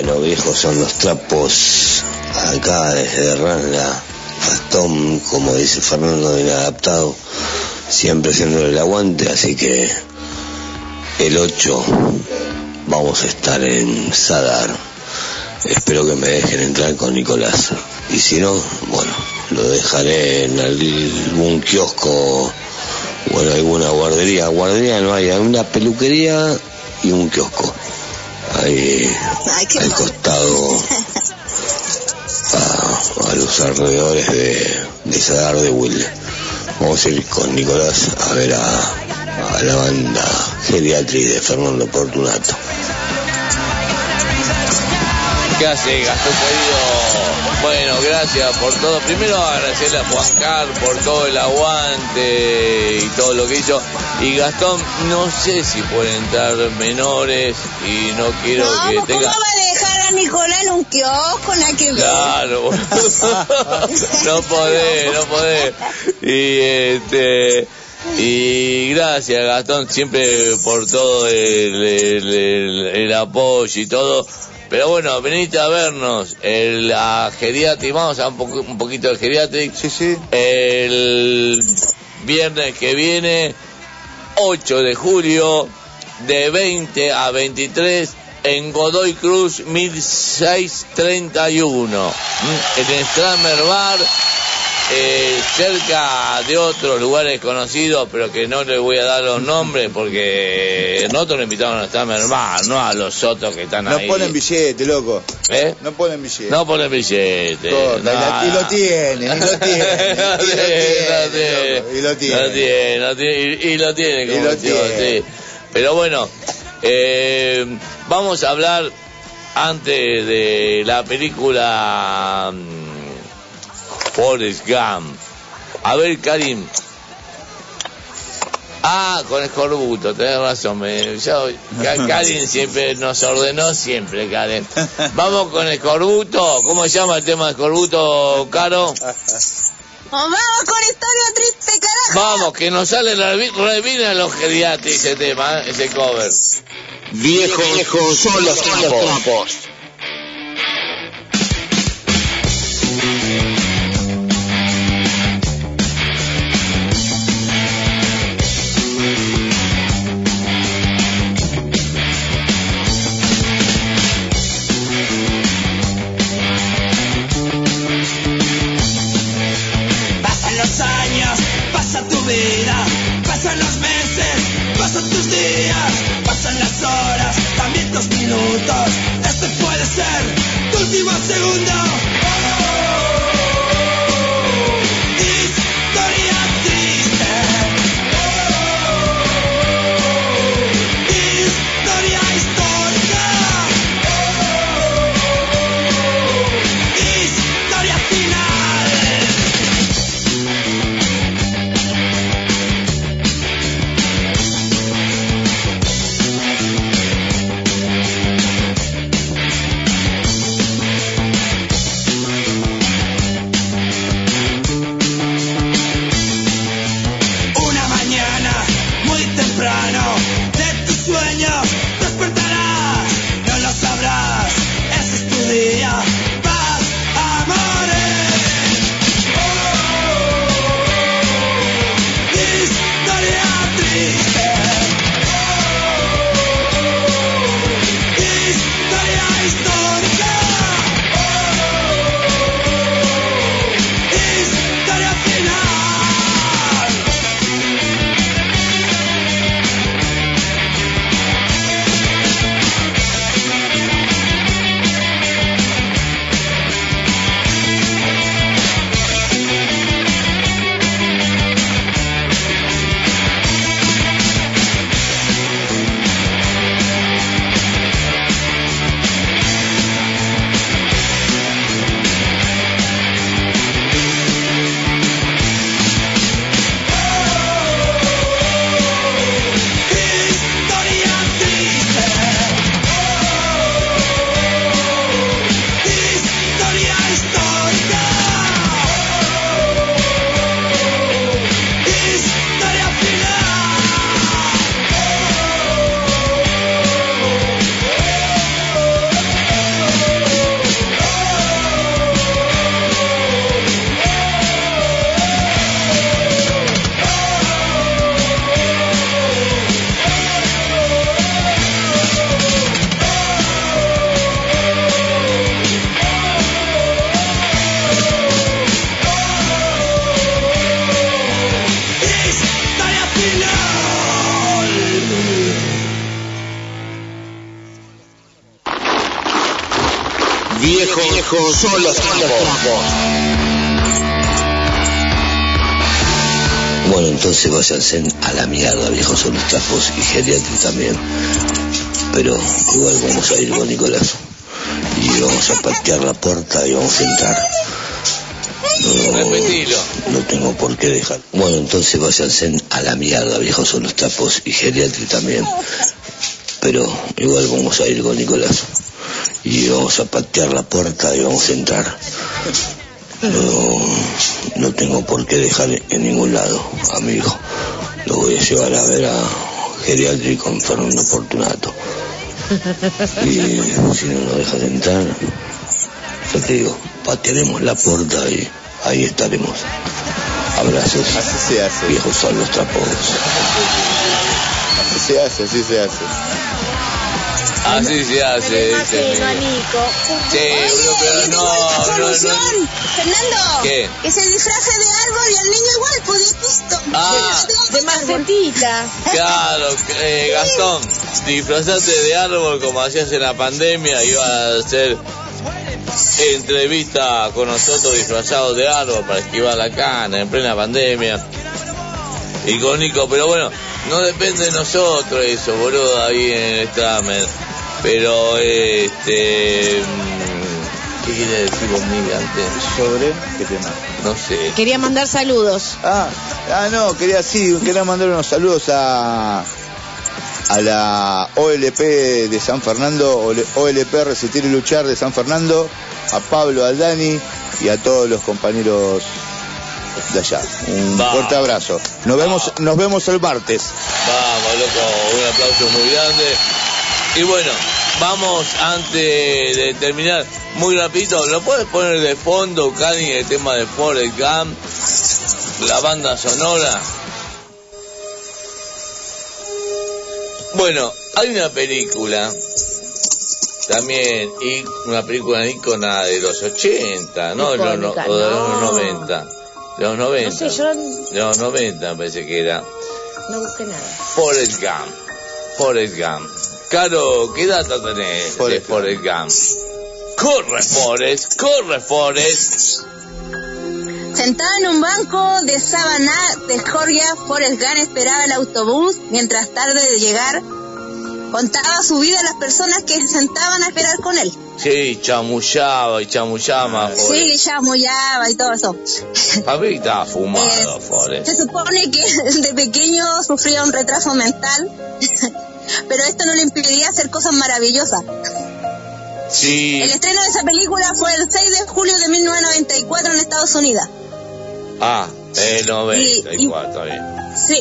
Bueno, viejos son los trapos. Acá desde Ranga, Gastón, como dice Fernando, inadaptado, siempre haciéndole el aguante, así que el 8 vamos a estar en Sadar. Espero que me dejen entrar con Nicolás. Y si no, bueno, lo dejaré en algún kiosco o en alguna guardería. Guardería no hay, hay una peluquería y un kiosco. Ahí al costado a, a los alrededores de, de Sadar de Wilde. Vamos a ir con Nicolás a ver a, a la banda Geriatri de Fernando Portunato. ¿Qué hace Gastón querido? Bueno, gracias por todo. Primero agradecerle a Juan Carlos por todo el aguante y todo lo que hizo. Y Gastón, no sé si pueden entrar menores y no quiero No, que ¿cómo tenga... va a dejar a Nicolás en un kiosco? Nada que ver. Claro, no podés, no podés. Y este y gracias Gastón siempre por todo el, el- el- el apoyo y todo. Pero bueno, venite a vernos el a Geriatric, vamos a un, poco- un poquito de Geriatric. Sí, sí. El viernes que viene, 8 de julio, de 20 a 23 en Godoy Cruz 1631 mm, en el Stramer Bar eh, cerca de otros lugares conocidos pero que no les voy a dar los nombres porque nosotros lo invitamos a Stramer Bar no a los otros que están No ahí ponen billete, loco. ¿Eh? No ponen billete. no ponen billete Corta, y, lo tienen, y lo tienen. No y lo tiene, tienen, loco, y lo No tienen. tiene, no y, lo tiene, como Y lo decimos, tiene. sí. Pero bueno, eh, vamos a hablar antes de la película mm, Forrest Gump. A ver, Karim. Ah, con escorbuto, tenés razón. Me, siempre nos ordenó, siempre, Karen. Vamos con escorbuto. ¿Cómo se llama el tema de escorbuto, Caro? Vamos con historia triste, carajo. Vamos, que nos sale la revi- revina los geriatri ese tema, ¿eh? ese cover. Viejos son los tiempos. Váyanse a la mierda, viejos son los trapos y geriátricos también. Pero igual vamos a ir con Nicolás. Y vamos a patear la puerta y vamos a entrar. No, no tengo por qué dejar. Bueno, entonces váyanse a la mierda, viejos son los trapos y geriátricos también. Pero igual vamos a ir con Nicolás. Y vamos a patear la puerta y vamos a entrar. No, no tengo por qué dejar en ningún lado, amigo. Lo voy a llevar a ver a geriátrico con Fernando Fortunato. Y si no lo dejas entrar, yo te digo, patearemos la puerta y ahí estaremos. Abrazos. Así se hace. Viejos son los trapos. Así se hace, así se hace. Así se hace, dice Miguel. Sí, bro, pero no, no, no. Fernando, ¿Qué? que se disfrace de árbol y al niño igual, pues listo. Ah. De macetita. Claro, eh, Gastón, disfrazate de árbol como hacías en la pandemia, iba a hacer entrevista con nosotros disfrazados de árbol para esquivar la cana en plena pandemia. Y con Nico, pero bueno, no depende de nosotros eso, boludo, ahí en el examen. Pero, este... mm, ¿Qué quiere decir conmigo antes? ¿Sobre qué tema? No sé. Quería mandar saludos. Ah, ah, no, quería sí, quería mandar unos saludos a a la OLP de San Fernando, OL- OLP Resistir y Luchar de San Fernando, a Pablo Aldani y a todos los compañeros de allá. Un Va. fuerte abrazo. Nos vemos, nos vemos el martes. Vamos, loco, un aplauso muy grande. Y bueno, vamos antes de terminar, muy rapidito, ¿lo puedes poner de fondo, Cani, el tema de Forrest Gump, la banda sonora? Bueno, hay una película, también, y una película ícona de los 80, ¿no? De los, no- Icónica, o de los no. 90. De los 90. No sé, yo De los 90 me parece que era. no busqué nada. Forrest Gump. Forrest Gump. Caro, ¿qué data tenés de Forrest Gump? Corre, Forrest, corre, Forrest. Sentado en un banco de Savannah de Georgia, Forrest Gump esperaba el autobús mientras tarde de llegar. Contaba su vida a las personas que se sentaban a esperar con él. Sí, chamullaba y chamullaba Sí, Forrest. mollaba y todo eso. Mí estaba fumado, Forrest. Se supone que de pequeño sufría un retraso mental, pero esto no le impedía hacer cosas maravillosas. Sí. El estreno de esa película fue el 6 de julio de 1994 en Estados Unidos. Ah, el 94, bien. Sí.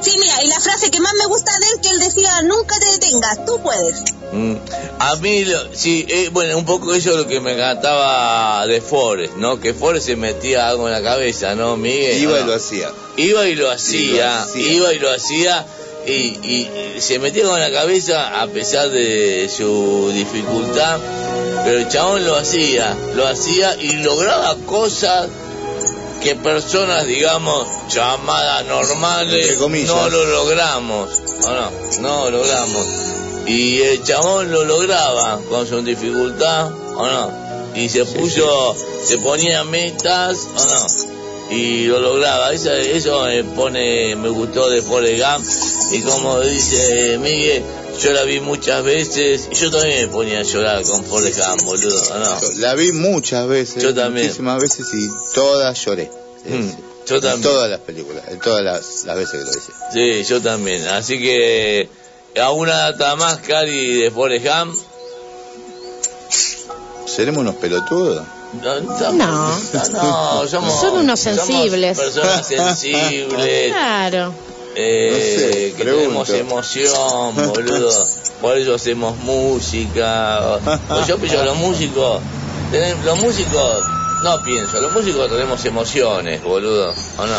Sí, mira, y la frase que más me gusta de él que él decía, nunca te detengas, tú puedes. Mm, A mí, lo- sí, eh, bueno, un poco eso es lo que me encantaba de Forrest, ¿no? Que Forrest se metía algo en la cabeza, ¿no, Miguel? Iba ¿O y lo hacía. Iba y lo hacía, hacía. iba y lo hacía, y, se metía con la cabeza a pesar de su dificultad, pero el chabón lo hacía, lo hacía y lograba cosas que personas, digamos, llamadas normales, no lo logramos, ¿o no? No lo logramos. Y el chabón lo lograba con su dificultad, ¿o no? Y se puso, se ponía metas, ¿o no? Y lo lograba. Eso, eso me pone, me gustó de Forrest Gump. Y como dice Miguel, yo la vi muchas veces y yo también me ponía a llorar con Forrest Gump, boludo, ¿o no? La vi muchas veces, Yo también. muchísimas veces y todas lloré. Mm, yo En todas las películas, en todas las, las veces que lo hice. Sí, yo también. Así que, ¿alguna data más, Cari, de Forrest Gump? ¿Seremos unos pelotudos? No, no, No. no, somos, Son unos somos sensibles. personas sensibles, Claro. eh, No sé, que pregunto. tenemos emoción, boludo. Por eso hacemos música. Pues yo pienso, los músicos, los músicos, no pienso, los músicos tenemos emociones, boludo, ¿o no?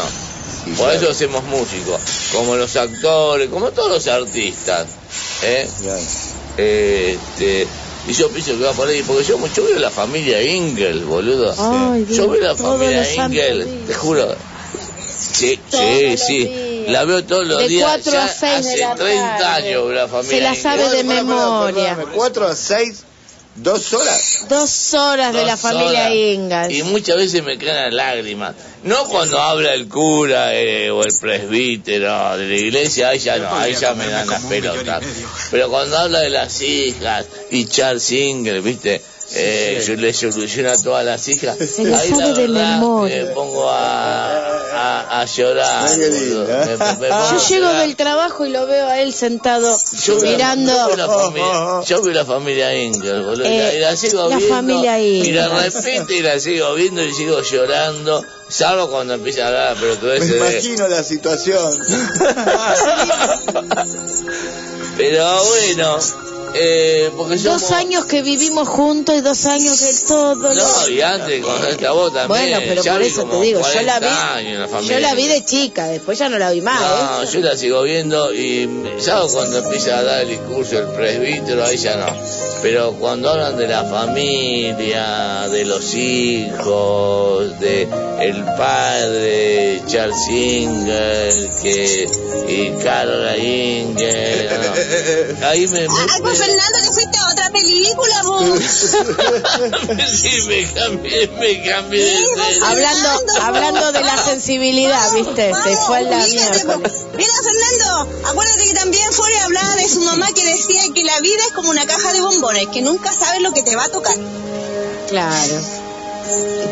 Por claro. eso hacemos músicos, como los actores, como todos los artistas, ¿eh? Este, y yo pienso que va por ahí, porque yo, yo veo la familia Ingel, boludo. Ay, yo veo la familia Ingel, te juro. Sí, sí, sí. La veo todos los De días. cuatro ya a seis de hace la 30 tarde. años la familia Se la Ingel. sabe de Pará, pará, memoria. perdóname, 4 a 6 ¿Dos horas? Dos horas de la familia horas. Ingalls. Y muchas veces me caen las lágrimas. No cuando habla el cura eh, o el presbítero de la iglesia, ahí ya no, ahí ya me dan las pelotas. Pero cuando habla de las hijas y Charles Singer, ¿viste? Eh, yo le soluciona a todas las hijas. Se ahí la de verdad memoria. me pongo a, a, a llorar. Me- me- me Yo a llego llorar. del trabajo y lo veo a él sentado Yo mirando. Yo veo la familia, yo veo la familia Inger, boludo, y la- Eh, y la sigo la viendo. familia Y la repito y la sigo viendo y sigo llorando. Salvo cuando empieza a hablar, pero tú Me ese de... imagino la situación. Pero bueno, eh, porque somos... Dos años que vivimos juntos y dos años que todo. No, y antes con esta voz también. Bueno, pero ya por eso te digo, yo la 40 años en la vi, yo la vi de chica, después ya no la vi más. No, ¿eh? yo la sigo viendo y ¿sabes cuando empieza a dar el discurso el presbítero? Ahí ya no. Pero cuando hablan de la familia, de los hijos, de el padre, Charles Singer, que, y Carla Inger, no. ahí me... me- Fernando, que fuiste a otra película, vos. sí, me cambié, me cambié de serie. Hablando, hablando de la sensibilidad, viste, se fue a la miércoles. Mira, Fernando, acuérdate que también Fore hablaba de su mamá que decía que la vida es como una caja de bombones, que nunca sabes lo que te va a tocar. Claro.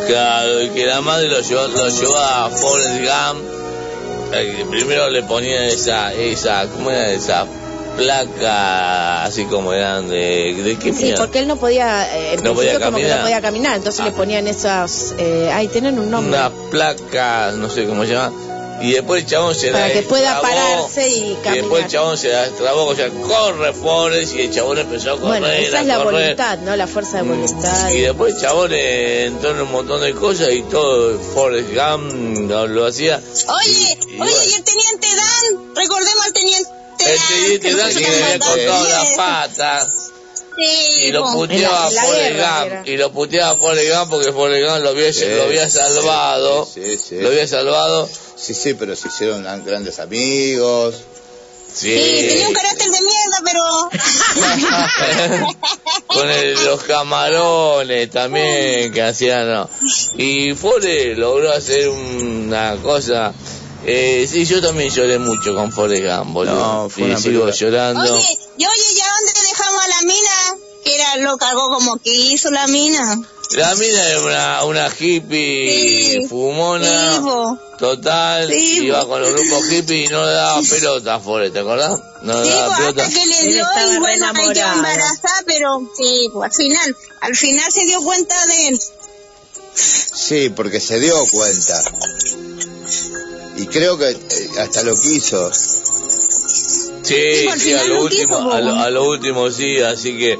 Claro, y que la madre lo llevó, lo llevó a Forrest Gump. eh, primero le ponía esa, esa, ¿cómo era esa placa así como eran de, de qué Sí, porque él no podía, eh, en No podía principio como que caminar. no podía caminar, entonces le ponían esas, eh, ay, tienen un nombre, Una placa, no sé cómo se llama. Y después el chabón se para la que pueda pararse y Y después caminar. el chabón se la destrabó, o sea, corre Forrest y el chabón empezó a correr, Bueno, esa es la correr. voluntad, ¿no? La fuerza de voluntad. Y después el chabón eh, entró en un montón de cosas y todo Forrest Gump lo, lo hacía. Oye, Y- y oye, bueno. y el teniente Dan, recordemos al teniente El que Dan puso que le había cortado las patas Sí, y lo puteaba la- la Gump era. y lo puteaba a Forrest Gump porque Forrest Gump lo había, Sí, lo había salvado sí, sí. lo había salvado Sí, sí, pero se hicieron gran- grandes amigos. sí, Sí, tenía un carácter de mierda, pero... con el- los camarones también que hacían no. y Forrest logró hacer una cosa eh, sí yo también lloré mucho con Forrest Gump boludo No, fue y una sigo película. llorando Oye, y oye, ¿ya dónde dejamos a la mina? Que era, lo cargó como que hizo la mina. la mina era una, una hippie Sí. fumona. Total, Sí, iba con los grupos hippies y no le daba pelota a Forrest, ¿te acordás? No le Sí, daba pues, pelota. hasta que le Él dio estaba y bueno, ahí quedó enamorado. embarazada, pero sí, pues al final, al final se dio cuenta de él. Sí, porque se dio cuenta. Creo que eh, hasta lo quiso. Sí, sí, a lo último, a lo, a lo último sí, así que...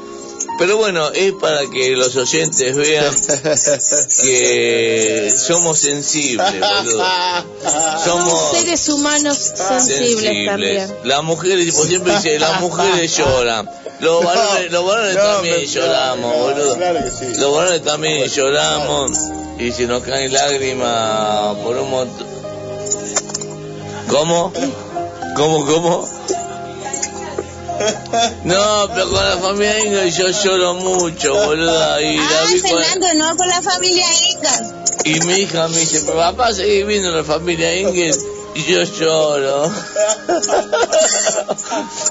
Pero bueno, es para que los oyentes vean que somos sensibles, boludo. Somos Seres humanos sensibles, también. Las mujeres, tipo, siempre dice, las mujeres lloran. Los varones, los varones No, también lloramos, no, boludo. claro que sí. Los varones también lloramos y se nos caen lágrimas por un montón. ¿Cómo? ¿Cómo, cómo? No, pero con la familia Inga yo lloro mucho, boluda. Y la vi con- Fernando, no con la familia Inga. y mi hija me dice, papá, seguí viendo la familia Inge y yo lloro.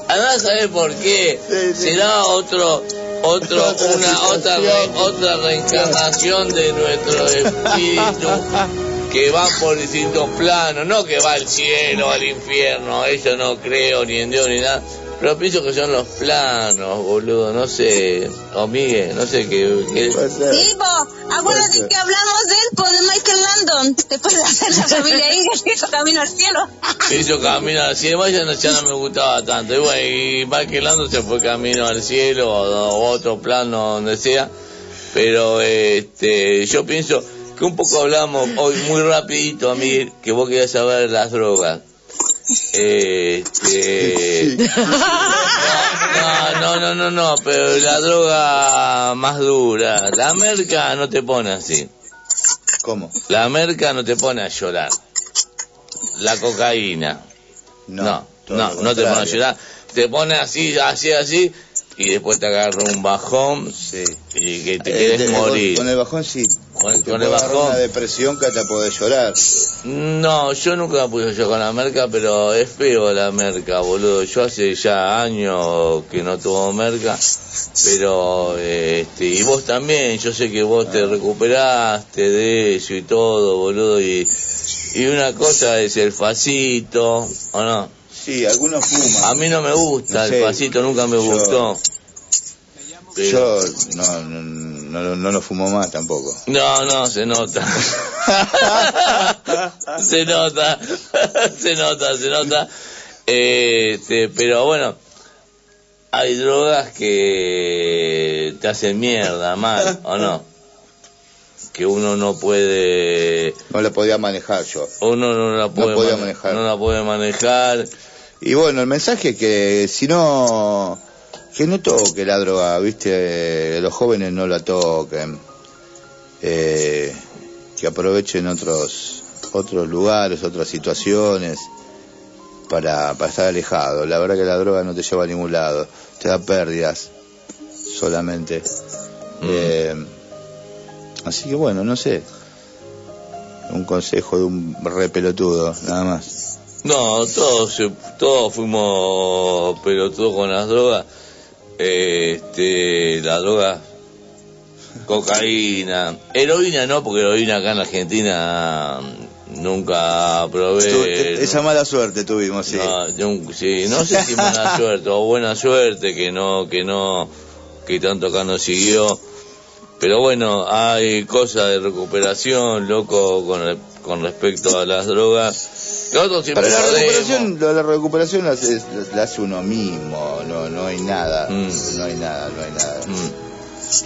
Andá a saber por qué. Será otro, otro, una, otra, re- otra reencarnación de nuestro espíritu que va por distintos planos, no que va al cielo, al infierno, eso no creo ni en Dios ni nada. Pero pienso que son los planos, boludo, no sé, o Miguel, no sé qué. qué- Sí, po, acuérdate que hablamos de él, po, de Michael Landon, después de hacer la familia Inga, que hizo camino al cielo. hizo camino al cielo, ya no, ya no me gustaba tanto. Y bueno, y Michael Landon se fue camino al cielo o, o otro plano, donde sea. Pero este, yo pienso que un poco hablamos hoy muy rapidito, a mí, que vos querías saber las drogas. Este, no, no, no, no, no, pero la droga más dura, la merca no te pone así. ¿Cómo? La merca no te pone a llorar. La cocaína. No, no, no, te pone a llorar. Te pone así, así, así. y después te agarra un bajón y que te Eh, quieres con- morir. Con el bajón sí. Con, Te con el bajón. una depresión que hasta podés llorar. No, yo nunca me puse yo con la merca, pero es feo la merca, boludo. Yo hace ya años que no tomo merca, pero este, y vos también, yo sé que vos te recuperaste de eso y todo, boludo, y, y una cosa es el facito, ¿o no? Sí, algunos fuman. A mí no me gusta, No sé, el facito nunca me yo- gustó. Yo no, no, no, no lo fumo más tampoco. No, no, se nota. se nota, se nota, se nota. Este, pero bueno, hay drogas que te hacen mierda, mal, ¿o no? Que uno no puede... No la podía manejar yo. Uno no la puede podía mane- manejar. No la puede manejar. Y bueno, el mensaje es que si no, que no toque la droga, viste, los jóvenes no la toquen, eh, que aprovechen otros, otros lugares, otras situaciones para, para estar alejado. La verdad que la droga no te lleva a ningún lado, te da pérdidas solamente. Eh, así que bueno, no sé, un consejo de un re pelotudo, nada más. No, todos, todos fuimos pelotudos con las drogas. Este, la droga, cocaína, heroína no, porque heroína acá en Argentina mm, nunca probé. Tu- esa mala suerte tuvimos, sí. No, sí, no sé si mala suerte o buena suerte que no, que no, que tanto acá no siguió. Pero bueno, hay cosas de recuperación, loco, con, el- con respecto a las drogas. Nosotros siempre Para la recuperación, lo de la recuperación la hace, la hace uno mismo, no, no hay nada, Mm. no hay nada, no hay nada.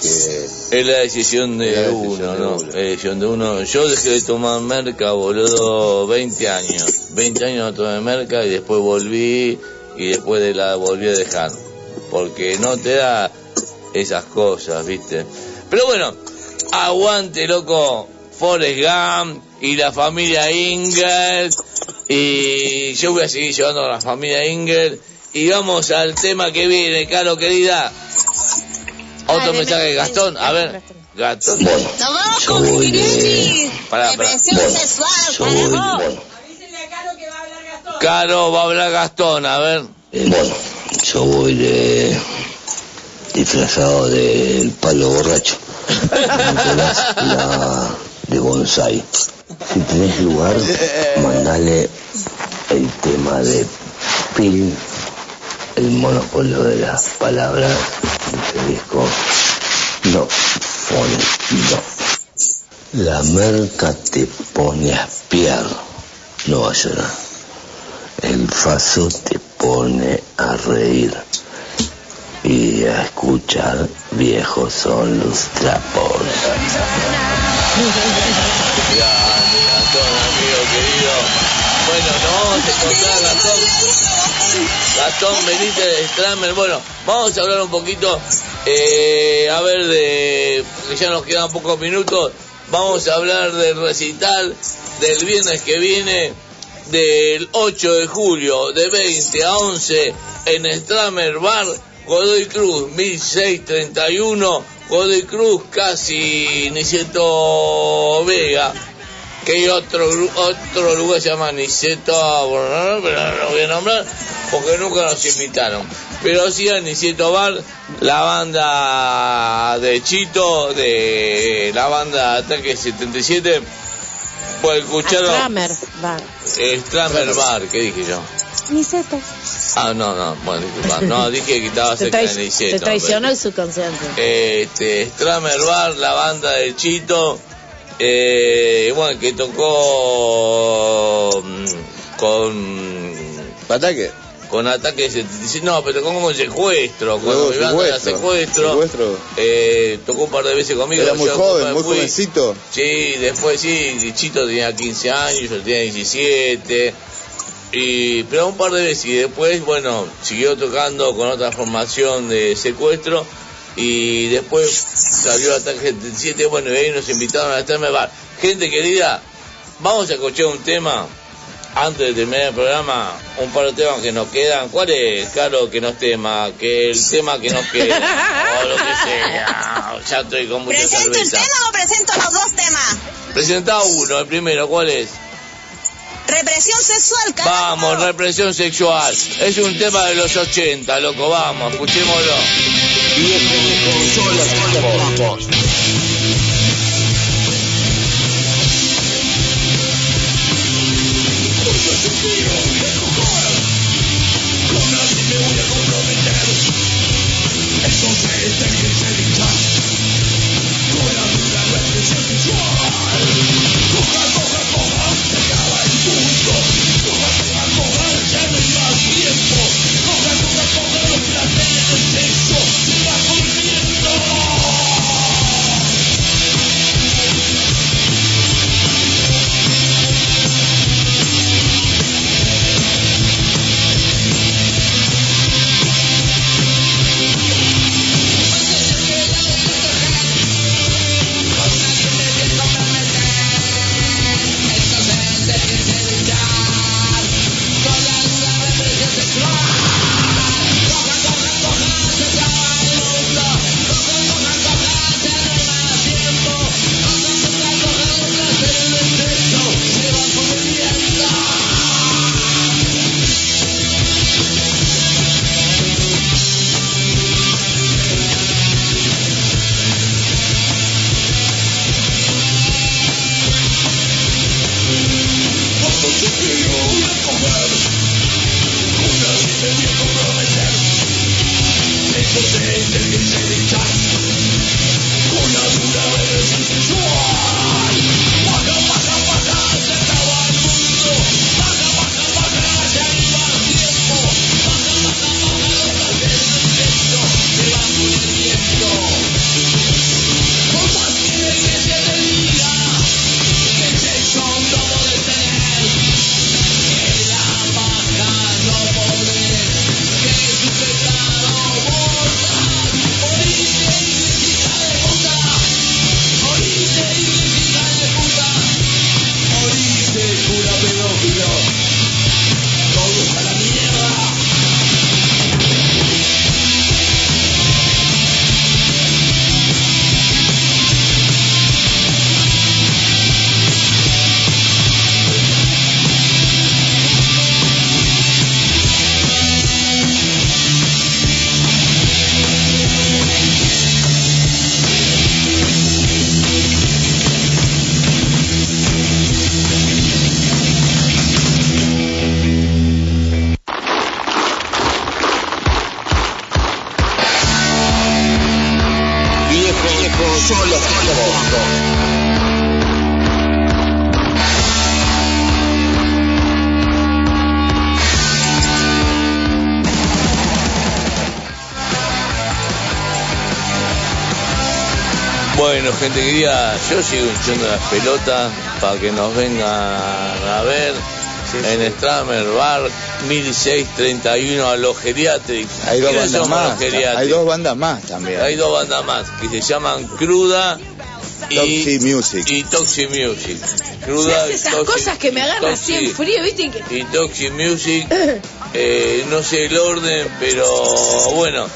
Que- Es la decisión de la decisión uno, de ¿no? uno. La decisión de uno. Yo dejé de tomar merca, boludo, 20 años. 20 años no tomé merca y después volví y después de la volví a dejar. Porque no te da esas cosas, ¿viste? Pero bueno, aguante, loco, Forrest Gump y la familia Ingalls. Y yo voy a seguir llevando a la familia Ingalls. Y vamos al tema que viene, Caro querida. Otro mensaje de Gastón, a ver, Gastón. Nos vamos con. Pará, pará. Depresión sexual, bueno, Caro va a hablar Gastón, a ver. eh, bueno, yo voy de disfrazado del palo borracho. La de bonsai. Si tenés lugar, mandale el tema de Pil, el monopolio de las palabras de este disco. No, pone no. La merca te pone a espiar, no a llorar. El faso te pone a reír y a escuchar viejos son los trapos. Gastón. Bueno, nos vamos a encontrar, Gastón. Gastón Benítez Stramer. Bueno, vamos a hablar un poquito, eh, a ver, de, que ya nos quedan pocos minutos. Vamos a hablar del recital del viernes que viene, del 8 de julio, de 20 a 11, en Stramer Bar, Godoy Cruz, 1631, Godoy Cruz, casi Niceto Vega que hay otro gru- otro lugar que se llama Niceto, bueno, pero no lo voy a nombrar porque nunca nos invitaron. Pero sí a Niceto Bar, la banda de Chito, de la banda Ataque 77, pues escucharon Kramer, va. Stramer Bar, ¿qué dije yo? Niceto. Ah, no, no, bueno, disculpa, no, dije que estaba cerca de Niceto. te traicionó el subconsciente. este, Stramer Bar, la banda del Chito, eh, bueno, que tocó mm, con... ¿Ataque? Con ataque 77, no, pero tocó con secuestro, con mi banda era secuestro. eh, tocó un par de veces conmigo. Era muy yo joven, muy fui. jovencito. Sí, después sí, Chito tenía 15 años, yo tenía 17. Y, pero un par de veces y después, bueno, siguió tocando con otra formación de secuestro y después salió Ataque 77, bueno, y ahí nos invitaron a estarme bar. Gente querida, vamos a escuchar un tema antes de terminar el programa, un par de temas que nos quedan. ¿Cuál es, Caro, que nos tema? Que el tema que nos queda, o lo que sea. Ya estoy con mucha ¿Presento el cerveza. tema o presento los dos temas? Presenta uno, el primero, ¿cuál es? Represión sexual, carajo. Vamos, represión sexual. Es un tema de los 80, loco, vamos, escuchémoslo. Gente querida, yo sigo hinchando las pelotas para que nos vengan a ver en Stramer Bar 1631 a los geriátricos. Hay dos ¿Quiénes bandas más. Hay dos bandas más también. Hay dos bandas más que se llaman Cruda y Toxic Music. Y Toxic Music. Se Cruda esas Toxic- cosas que me agarran así en frío, ¿viste? Y Toxic Music. eh, no sé el orden, pero bueno.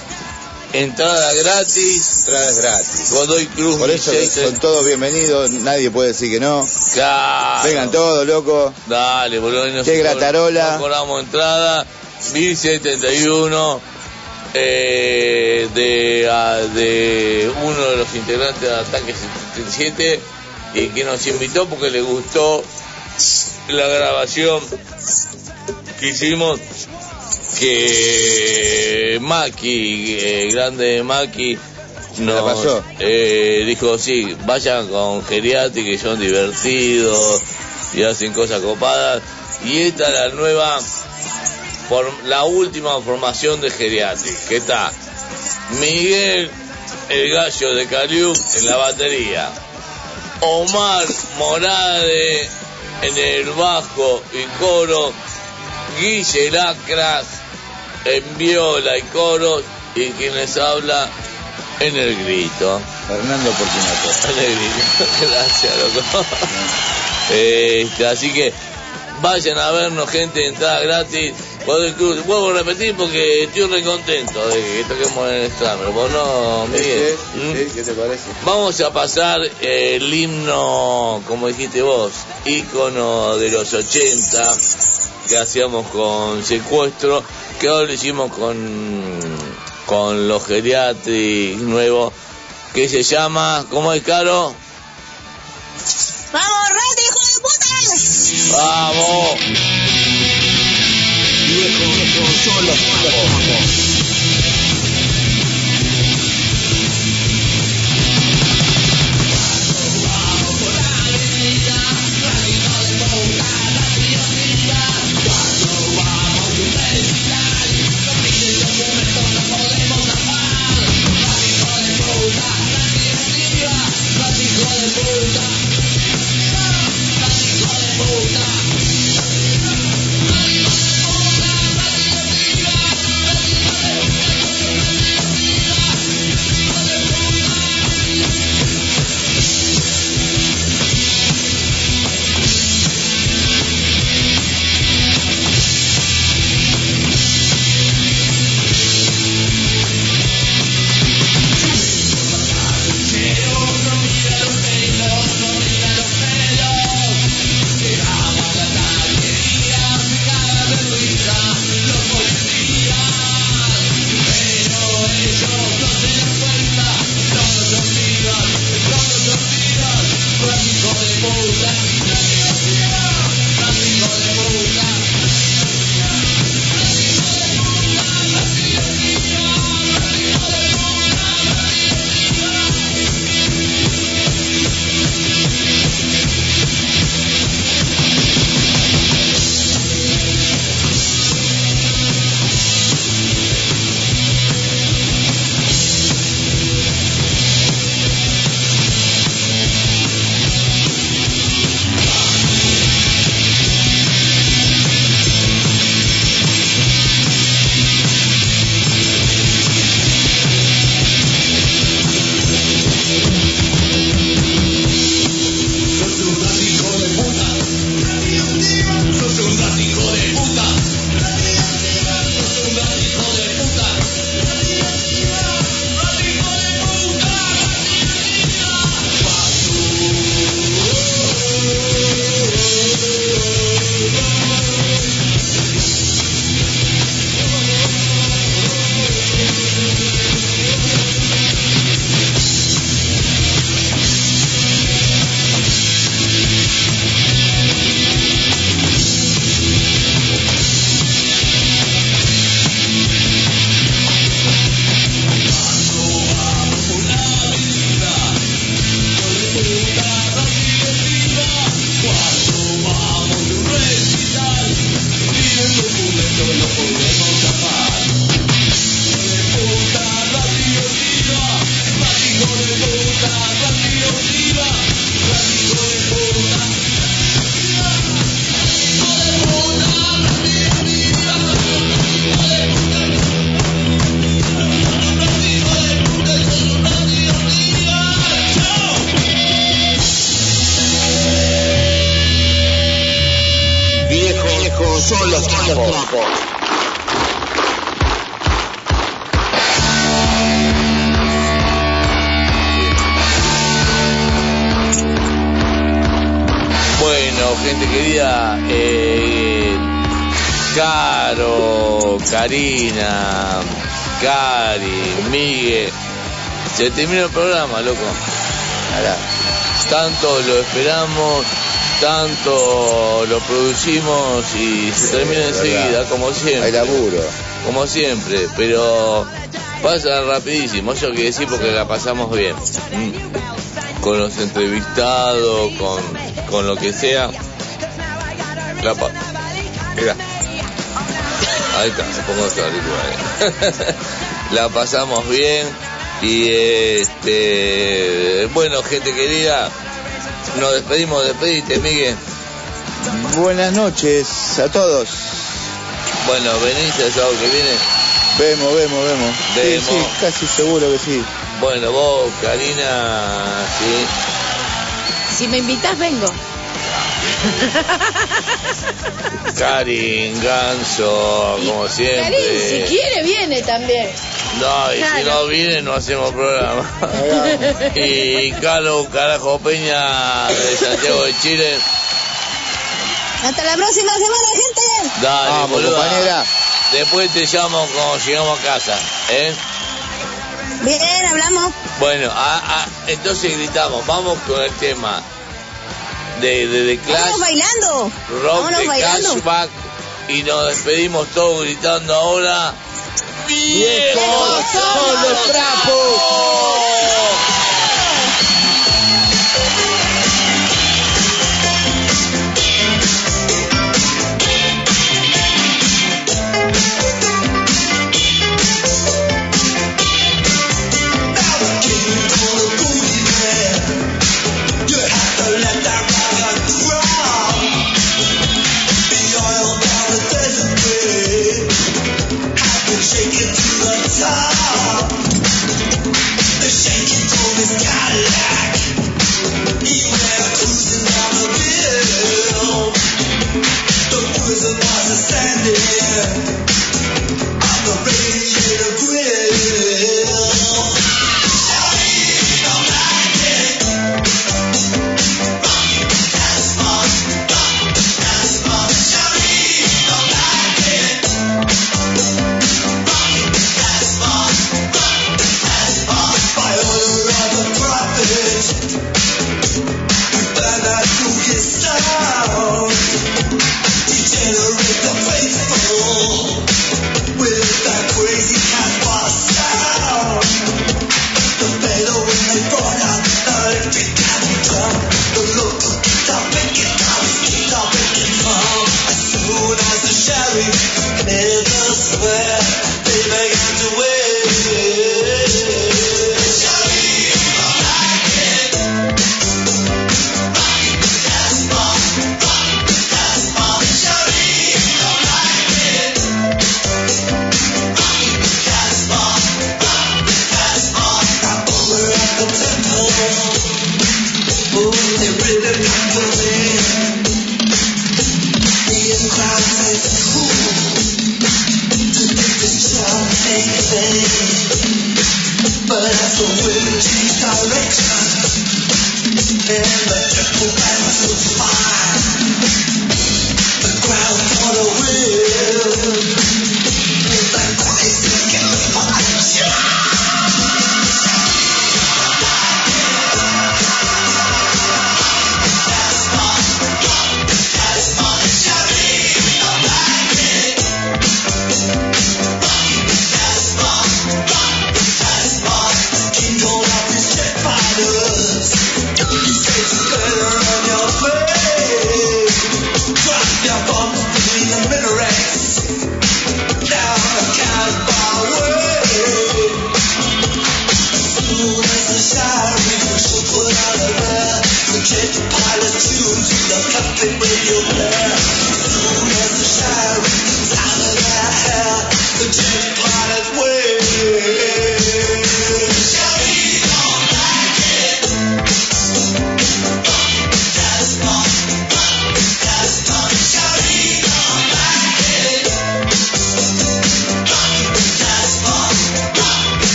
Entrada gratis. Entradas gratis. Godoy Cruz Por eso 16, son todos bienvenidos, nadie puede decir que no. Claro. Vengan todos, loco. Dale, boludo. Qué nosotros gratarola. no cobramos entrada. 1071 eh, de, a- de uno de los integrantes de Ataque 77 y que nos invitó porque le gustó la grabación que hicimos que Maki, eh, grande Maki, la nos pasó? eh, dijo, sí, vayan con Geriati que son divertidos y hacen cosas copadas. Y esta es la nueva, la última formación de Geriati, que está Miguel, el gallo de Caliú, en la batería. Omar Morade en el bajo y coro, Guille Lacras en viola y coro y quien les habla en el grito. Fernando Portinato. En el grito. Gracias, loco. Este, así que Vayan a vernos, gente, entrada gratis. Vuelvo a repetir porque estoy re contento de que toquemos en el Slammer. ¿Vos no, Miguel? ¿Mm? Sí, ¿Qué te parece? Vamos a pasar el himno, como dijiste vos, ícono de los 80 que hacíamos con secuestro, que ahora lo hicimos con, con los geriatris nuevos, que se llama, ¿cómo es caro? ¡Vamos, Randy, hijo de puta! ¡Vamos! Viejos se terminó el programa, loco. Ahora, Tanto lo esperamos, tanto lo producimos y se termina enseguida, como siempre. Hay laburo. Como siempre, pero pasa rapidísimo, eso que decir porque la pasamos bien. Mm. Con los entrevistados, con, con lo que sea. La Mira. Ahí está, me pongo los auriculares. La pasamos bien y este bueno gente querida, nos despedimos, despedite Miguel. Buenas noches a todos. Bueno, venís el sábado que viene. Vemos, vemos, vemos. Sí, Vemos. sí, casi seguro que sí. Bueno, vos, Karina, sí. Si me invitas, vengo. Karin, Ganso, como Karin, si siempre. quiere, viene también. No, y si no viene no hacemos programa. y Carlos Carajo Peña de Santiago de Chile. Hasta la próxima semana, gente. Dale, Vamos, boluda. compañera. Después te llamo cuando llegamos a casa, ¿eh? Bien, hablamos. Bueno, ah, ah, entonces gritamos, vamos con el tema de, de, de Clash, Vámonos bailando. rock Vámonos de bailando. Cashback y nos despedimos todos gritando ahora. ¡Viejos son los trapos!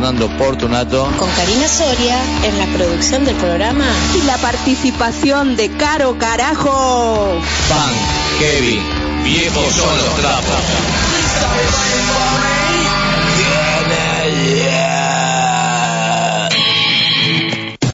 Fernando Portunato. Con Karina Soria en la producción del programa. Y la participación de Caro Carajo. Pan, Kevin. Viejos son los trapos.